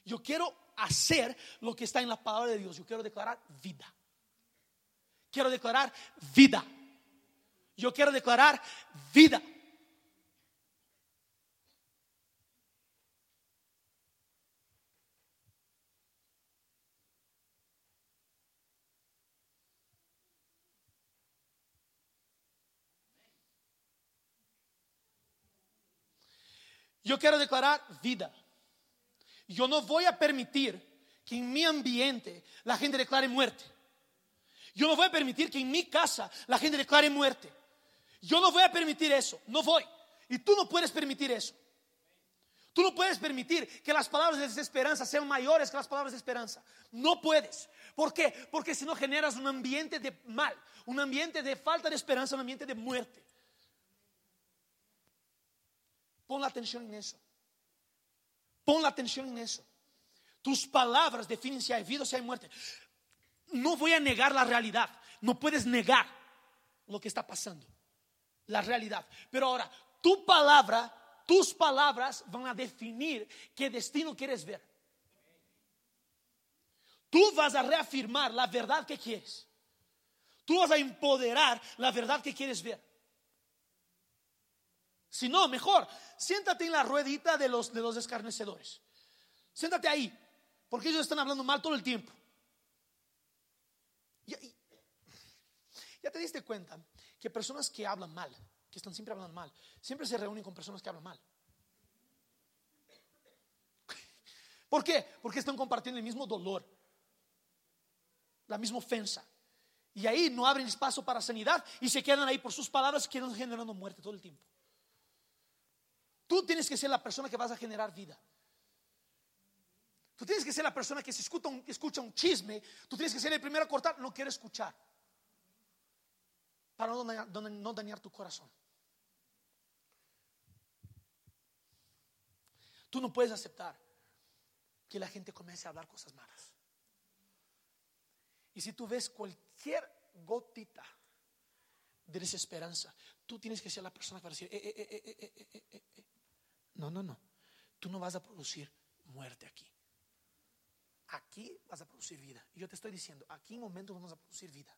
Yo quiero hacer lo que está en la palabra de Dios. Yo quiero declarar vida. Quiero declarar vida. Yo quiero declarar vida. Yo quiero declarar vida. Yo no voy a permitir que en mi ambiente la gente declare muerte. Yo no voy a permitir que en mi casa la gente declare muerte. Yo no voy a permitir eso, no voy. Y tú no puedes permitir eso. Tú no puedes permitir que las palabras de desesperanza sean mayores que las palabras de esperanza. No puedes. ¿Por qué? Porque si no generas un ambiente de mal, un ambiente de falta de esperanza, un ambiente de muerte. Pon la atención en eso. Pon la atención en eso. Tus palabras definen si hay vida o si hay muerte. No voy a negar la realidad. No puedes negar lo que está pasando. La realidad. Pero ahora, tu palabra, tus palabras van a definir qué destino quieres ver. Tú vas a reafirmar la verdad que quieres. Tú vas a empoderar la verdad que quieres ver. Si no, mejor, siéntate en la ruedita de los, de los escarnecedores. Siéntate ahí, porque ellos están hablando mal todo el tiempo. Ya, ya te diste cuenta que personas que hablan mal, que están siempre hablando mal, siempre se reúnen con personas que hablan mal. ¿Por qué? Porque están compartiendo el mismo dolor, la misma ofensa. Y ahí no abren espacio para sanidad y se quedan ahí por sus palabras que están generando muerte todo el tiempo. Tú tienes que ser la persona que vas a generar vida. Tú tienes que ser la persona que si escucha un, escucha un chisme, tú tienes que ser el primero a cortar, no quiero escuchar. Para no dañar, tu corazón. Tú no puedes aceptar que la gente comience a hablar cosas malas. Y si tú ves cualquier gotita de desesperanza, tú tienes que ser la persona que va a decir, eh, eh, eh, no, no, no. Tú no vas a producir muerte aquí. Aquí vas a producir vida. Y yo te estoy diciendo, aquí en momentos vamos a producir vida.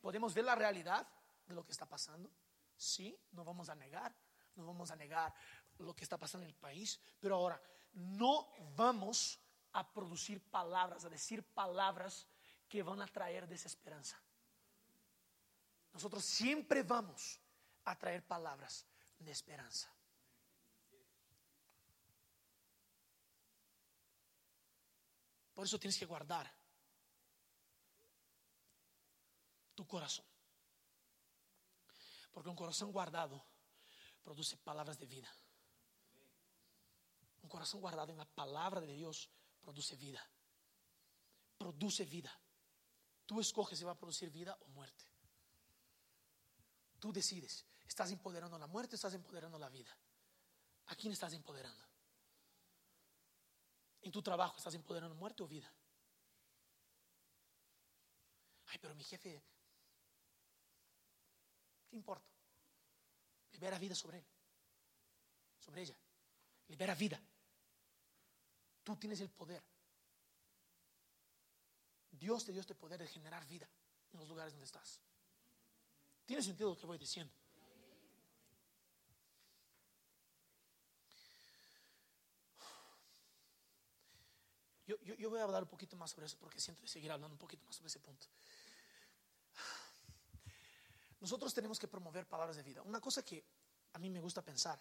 Podemos ver la realidad de lo que está pasando. Sí, no vamos a negar, no vamos a negar lo que está pasando en el país, pero ahora no vamos a producir palabras, a decir palabras que van a traer desesperanza. Nosotros siempre vamos a traer palabras de esperanza. Por eso tienes que guardar tu corazón. Porque un corazón guardado produce palabras de vida. Un corazón guardado en la palabra de Dios produce vida. Produce vida. Tú escoges si va a producir vida o muerte. Tú decides. ¿Estás empoderando la muerte estás empoderando la vida? ¿A quién estás empoderando? En tu trabajo estás empoderando muerte o vida. Ay, pero mi jefe, ¿qué importa? Libera vida sobre él, sobre ella. Libera vida. Tú tienes el poder. Dios te dio este poder de generar vida en los lugares donde estás. ¿Tiene sentido lo que voy diciendo? Yo, yo, voy a hablar un poquito más sobre eso porque siento de seguir hablando un poquito más sobre ese punto. Nosotros tenemos que promover palabras de vida. Una cosa que a mí me gusta pensar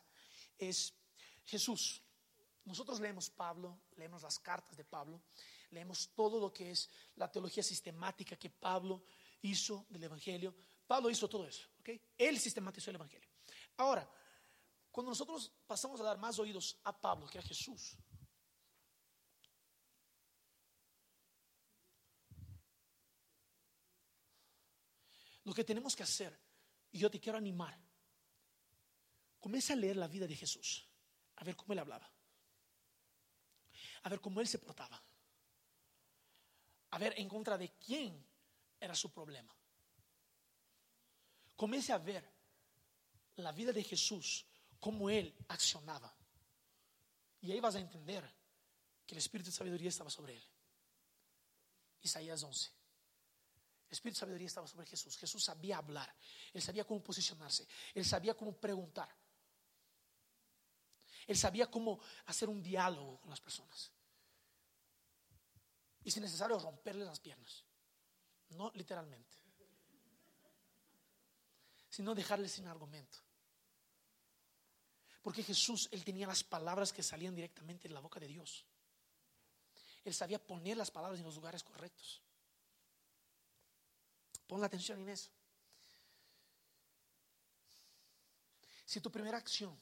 es Jesús. Nosotros leemos Pablo, leemos las cartas de Pablo, leemos todo lo que es la teología sistemática que Pablo hizo del Evangelio. Pablo hizo todo eso, ¿ok? Él sistematizó el Evangelio. Ahora, cuando nosotros pasamos a dar más oídos a Pablo que a Jesús, Lo que tenemos que hacer, y yo te quiero animar, comienza a leer la vida de Jesús, a ver cómo él hablaba, a ver cómo él se portaba, a ver en contra de quién era su problema. Comience a ver la vida de Jesús, cómo él accionaba. Y ahí vas a entender que el espíritu de sabiduría estaba sobre él. Isaías 11. El espíritu de sabiduría estaba sobre Jesús. Jesús sabía hablar. Él sabía cómo posicionarse. Él sabía cómo preguntar. Él sabía cómo hacer un diálogo con las personas. Y si necesario, romperle las piernas. No literalmente. Sino dejarle sin argumento. Porque Jesús, Él tenía las palabras que salían directamente de la boca de Dios. Él sabía poner las palabras en los lugares correctos. Pon la atención en eso. Si tu primera acción,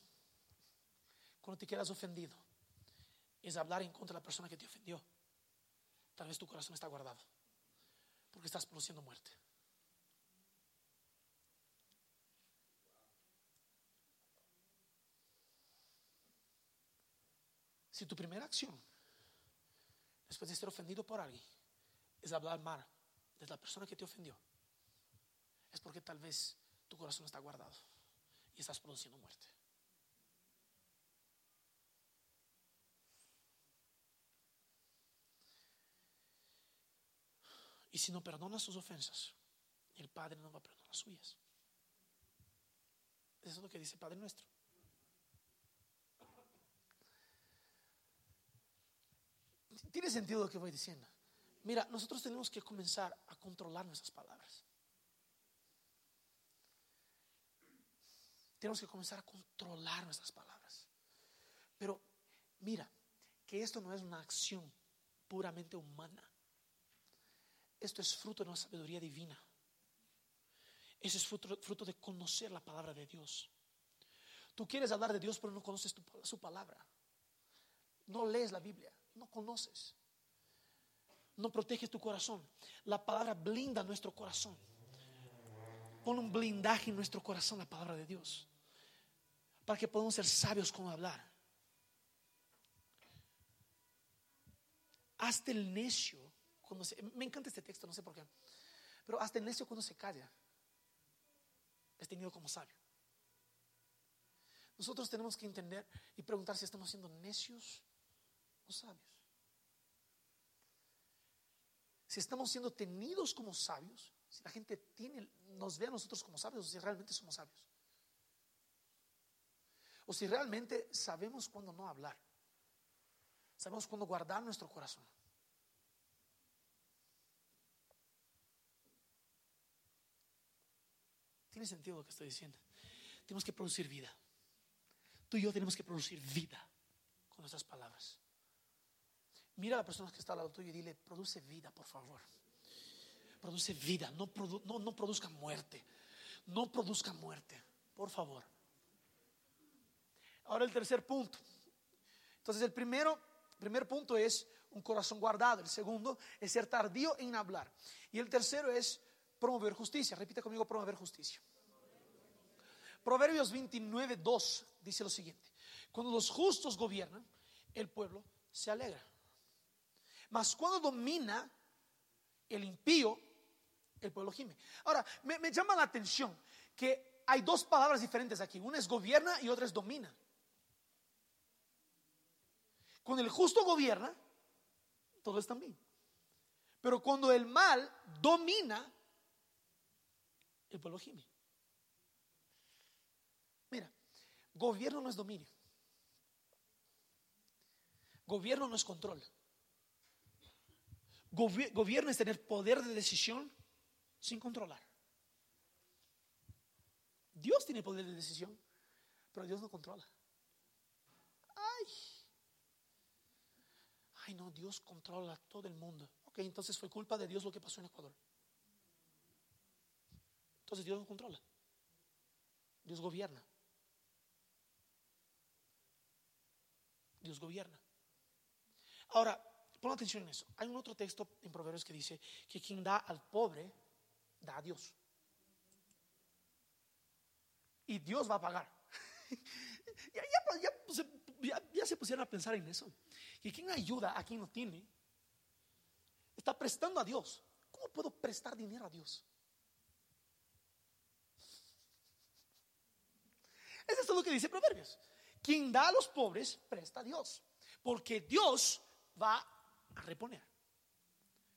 cuando te quedas ofendido, es hablar en contra de la persona que te ofendió, tal vez tu corazón está guardado, porque estás produciendo muerte. Si tu primera acción, después de ser ofendido por alguien, es hablar mal de la persona que te ofendió, es porque tal vez tu corazón está guardado y estás produciendo muerte. Y si no perdonas sus ofensas, el Padre no va a perdonar las suyas. Eso es lo que dice el Padre nuestro. Tiene sentido lo que voy diciendo. Mira, nosotros tenemos que comenzar a controlar nuestras palabras. Tenemos que comenzar a controlar nuestras palabras. Pero mira, que esto no es una acción puramente humana. Esto es fruto de una sabiduría divina. Eso es fruto, de conocer la palabra de Dios. Tú quieres hablar de Dios, pero no conoces su palabra. No lees la Biblia, no conoces. No proteges tu corazón. La palabra blinda nuestro corazón. Pon un blindaje en nuestro corazón la palabra de Dios para que podamos ser sabios como hablar. Hasta el necio, cuando se, me encanta este texto, no sé por qué, pero hasta el necio cuando se calla es tenido como sabio. Nosotros tenemos que entender y preguntar si estamos siendo necios o sabios. Si estamos siendo tenidos como sabios, si la gente tiene, nos ve a nosotros como sabios, o si realmente somos sabios o si realmente sabemos cuándo no hablar. Sabemos cuándo guardar nuestro corazón. ¿Tiene sentido lo que estoy diciendo? Tenemos que producir vida. Tú y yo tenemos que producir vida con nuestras palabras. Mira a la persona que está al lado tuyo y dile, produce vida, por favor. Produce vida, no, no, no produzca muerte. no produzca muerte, por favor. Ahora el tercer punto. Entonces el primero, primer punto es un corazón guardado. El segundo es ser tardío en hablar. Y el tercero es promover justicia. Repite conmigo, promover justicia. Proverbios 29, 2 dice lo siguiente. Cuando los justos gobiernan, el pueblo se alegra. Mas cuando domina el impío, el pueblo gime. Ahora, me llama la atención que hay dos palabras diferentes aquí. Una es gobierna y otra es domina. Cuando el justo gobierna, todo está bien. Pero cuando el mal domina, el pueblo gime. Mira, gobierno no es dominio. Gobierno no es control. gobierno es tener poder de decisión sin controlar. Dios tiene poder de decisión, pero Dios no controla. Ay, no, Dios controla todo el mundo. Ok, entonces fue culpa de Dios lo que pasó en Ecuador. Entonces Dios no controla. Dios gobierna. Dios gobierna. Ahora, pon atención en eso. Hay un otro texto en Proverbios que dice que quien da al pobre, da a Dios. Y Dios va a pagar. ya, se pusieron a pensar en eso. Que quien ayuda a quien no tiene, está prestando a Dios. ¿Cómo puedo prestar dinero a Dios? Eso es lo que dice Proverbios. Quien da a los pobres, presta a Dios. Porque Dios va a reponer.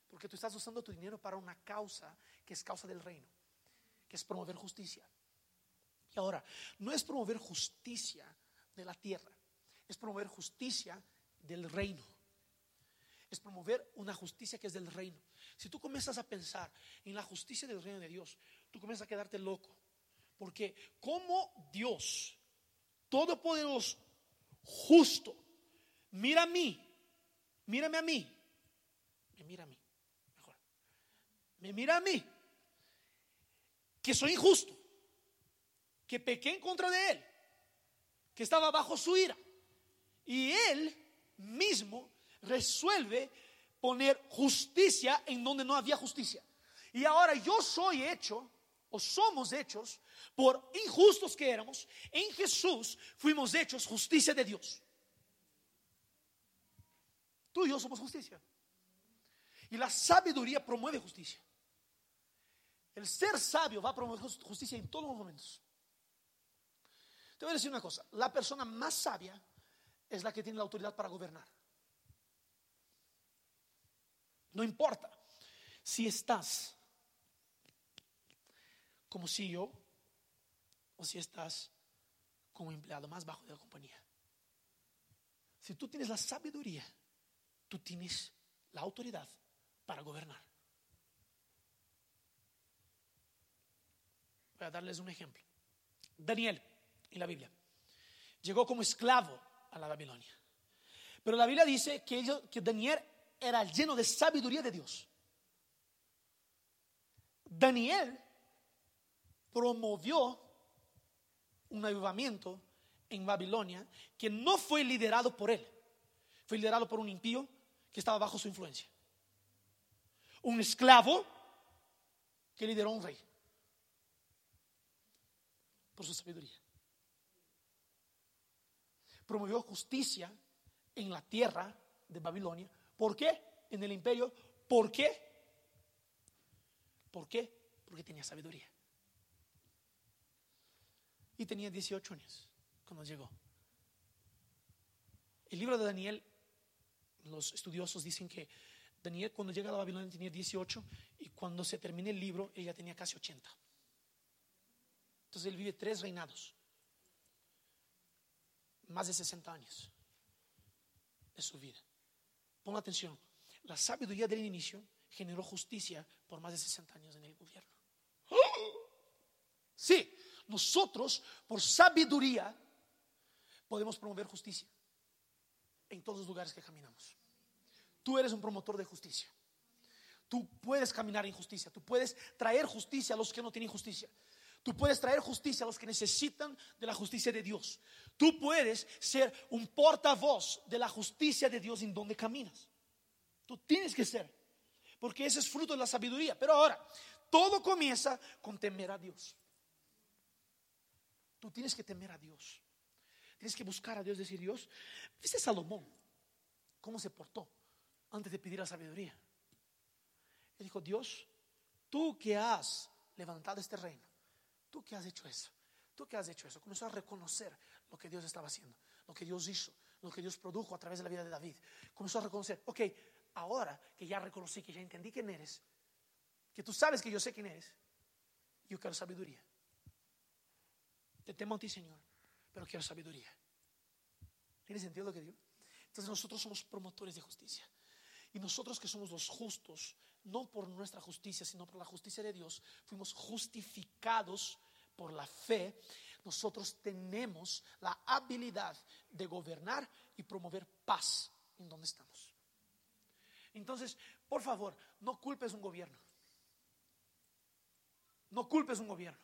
Porque tú estás usando tu dinero para una causa que es causa del reino, que es promover justicia. Y ahora, no es promover justicia de la tierra, es promover justicia del reino. Es promover una justicia que es del reino. Si tú comienzas a pensar en la justicia del reino de Dios, tú comienzas a quedarte loco. Porque como Dios, todopoderoso, justo, mira a mí, mírame a mí, me mira a mí, mejor, me mira a mí, que soy injusto, que pequé en contra de Él, que estaba bajo su ira, y Él mismo resuelve poner justicia en donde no había justicia. Y ahora yo soy hecho o somos hechos por injustos que éramos, en Jesús fuimos hechos justicia de Dios. Tú y yo somos justicia. Y la sabiduría promueve justicia. El ser sabio va a promover justicia en todos los momentos. Te voy a decir una cosa, la persona más sabia es la que tiene la autoridad para gobernar. No importa si estás como CEO o si estás como empleado más bajo de la compañía. Si tú tienes la sabiduría, tú tienes la autoridad para gobernar. Voy a darles un ejemplo. Daniel, en la Biblia, llegó como esclavo a la Babilonia. Pero la Biblia dice que, que Daniel era lleno de sabiduría de Dios. Daniel promovió un avivamiento en Babilonia que no fue liderado por él, fue liderado por un impío que estaba bajo su influencia. Un esclavo que lideró un rey por su sabiduría. Promovió justicia en la tierra de Babilonia. ¿Por qué? En el imperio. ¿Por qué? ¿Por qué? Porque tenía sabiduría y tenía 18 años cuando llegó. El libro de Daniel, los estudiosos dicen que Daniel cuando llega a Babilonia tenía 18 y cuando se termina el libro ella tenía casi 80. Entonces él vive tres reinados, más de 60 años de su vida. Pon atención, la sabiduría del inicio generó justicia por más de 60 años en el gobierno. Sí, nosotros, por sabiduría, podemos promover justicia en todos los lugares que caminamos. Tú eres un promotor de justicia. Tú puedes caminar en justicia. Tú puedes traer justicia a los que no tienen justicia. Tú puedes traer justicia a los que necesitan de la justicia de Dios. Tú puedes ser un portavoz de la justicia de Dios en donde caminas. Tú tienes que ser. Porque ese es fruto de la sabiduría. Pero ahora, todo comienza con temer a Dios. Tú tienes que temer a Dios. Tienes que buscar a Dios, decir Dios. ¿Viste Salomón? ¿Cómo se portó antes de pedir la sabiduría? Él dijo, Dios, tú que has levantado este reino, tú que has hecho eso, tú que has hecho eso, comenzó a reconocer lo que Dios estaba haciendo, lo que Dios hizo, lo que Dios produjo a través de la vida de David. Comenzó a reconocer, ok, ahora que ya reconocí, que ya entendí quién eres, que tú sabes que yo sé quién eres, yo quiero sabiduría. Te temo a ti, Señor, pero quiero sabiduría. ¿Tiene sentido lo que digo? Entonces nosotros somos promotores de justicia. Y nosotros que somos los justos, no por nuestra justicia, sino por la justicia de Dios, fuimos justificados por la fe. Nosotros tenemos la habilidad de gobernar y promover paz en donde estamos. Entonces, por favor, no culpes un gobierno. No culpes un gobierno.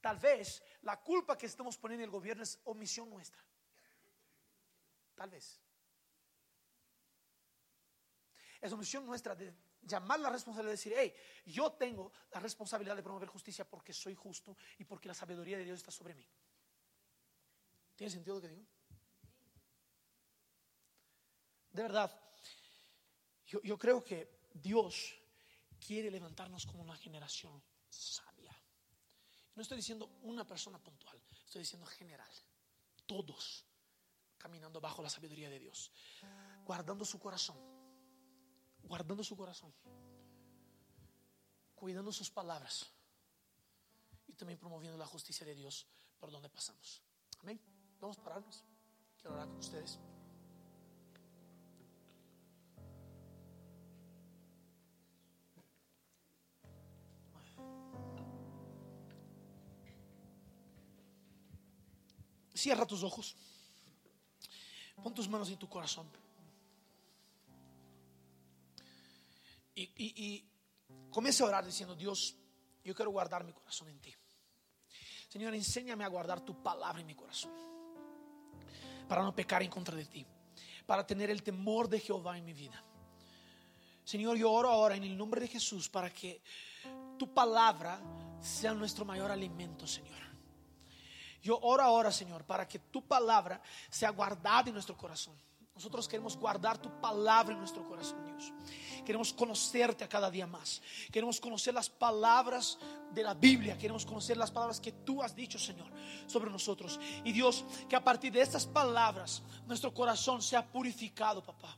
Tal vez la culpa que estamos poniendo en el gobierno es omisión nuestra. Tal vez. Es omisión nuestra de llamar la responsabilidad de decir, hey, yo tengo la responsabilidad de promover justicia porque soy justo y porque la sabiduría de Dios está sobre mí. ¿Tiene sentido lo que digo? De verdad, yo, yo creo que Dios quiere levantarnos como una generación sabia. No estoy diciendo una persona puntual, estoy diciendo general. Todos caminando bajo la sabiduría de Dios, guardando su corazón, guardando su corazón, cuidando sus palabras y también promoviendo la justicia de Dios por donde pasamos. Amén. Vamos a pararnos. Quiero orar con ustedes. Cierra tus ojos. Pon tus manos en tu corazón. Y, y, comienza a orar diciendo, Dios, yo quiero guardar mi corazón en ti. Señor, enséñame a guardar tu palabra en mi corazón. Para no pecar en contra de ti. Para tener el temor de Jehová en mi vida. Señor, yo oro ahora en el nombre de Jesús para que tu palabra sea nuestro mayor alimento, Señor. Yo oro ahora, Señor, para que tu palabra sea guardada en nuestro corazón. Nosotros queremos guardar tu palabra en nuestro corazón, Dios. Queremos conocerte a cada día más. Queremos conocer las palabras de la Biblia. Queremos conocer las palabras que tú has dicho, Señor, sobre nosotros. Y Dios, que a partir de estas palabras nuestro corazón sea purificado, papá.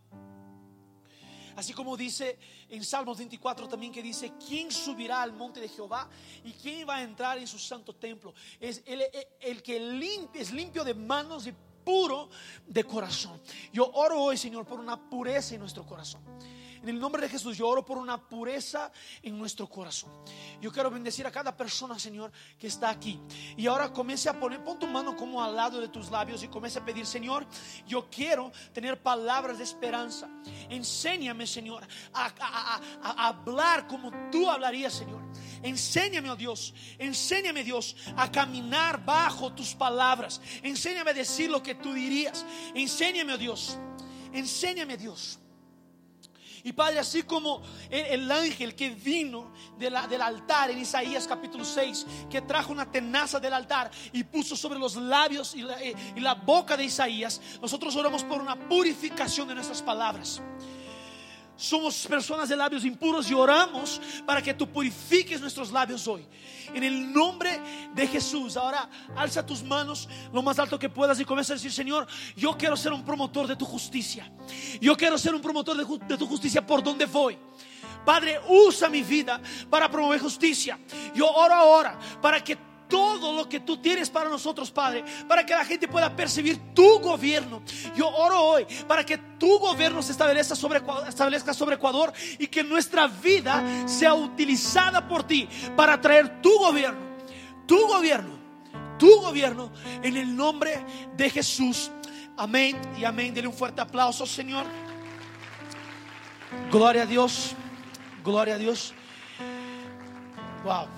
Así como dice en Salmos 24 también que dice, ¿quién subirá al monte de Jehová? ¿Y quién va a entrar en su santo templo? Es el, que es limpio de manos y puro de corazón. Yo oro hoy, Señor, por una pureza en nuestro corazón. En el nombre de Jesús, yo oro por una pureza en nuestro corazón. Yo quiero bendecir a cada persona, Señor, que está aquí. Y ahora comience a poner, pon tu mano como al lado de tus labios y comience a pedir, Señor, yo quiero tener palabras de esperanza. Enséñame, Señor, a, hablar como tú hablarías, Señor. Enséñame, oh Dios, enséñame, Dios, a caminar bajo tus palabras. Enséñame a decir lo que tú dirías. Enséñame, oh Dios, enséñame, Dios. Y Padre, así como el, ángel que vino del altar en Isaías capítulo 6, que trajo una tenaza del altar y puso sobre los labios y la, y la boca de Isaías, nosotros oramos por una purificación de nuestras palabras. Somos personas de labios impuros y oramos para que tú purifiques nuestros labios hoy. En el nombre de Jesús. Ahora alza tus manos lo más alto que puedas y comienza a decir, Señor, yo quiero ser un promotor de tu justicia. Yo quiero ser un promotor de, tu justicia por donde voy. Padre, usa mi vida para promover justicia. Yo oro ahora para que todo lo que tú tienes para nosotros, Padre, para que la gente pueda percibir tu gobierno. Yo oro hoy para que tu gobierno se establezca sobre, Ecuador y que nuestra vida sea utilizada por ti para traer tu gobierno, tu gobierno, tu gobierno en el nombre de Jesús. Amén y amén. Dele un fuerte aplauso, Señor. Gloria a Dios. Gloria a Dios. Wow.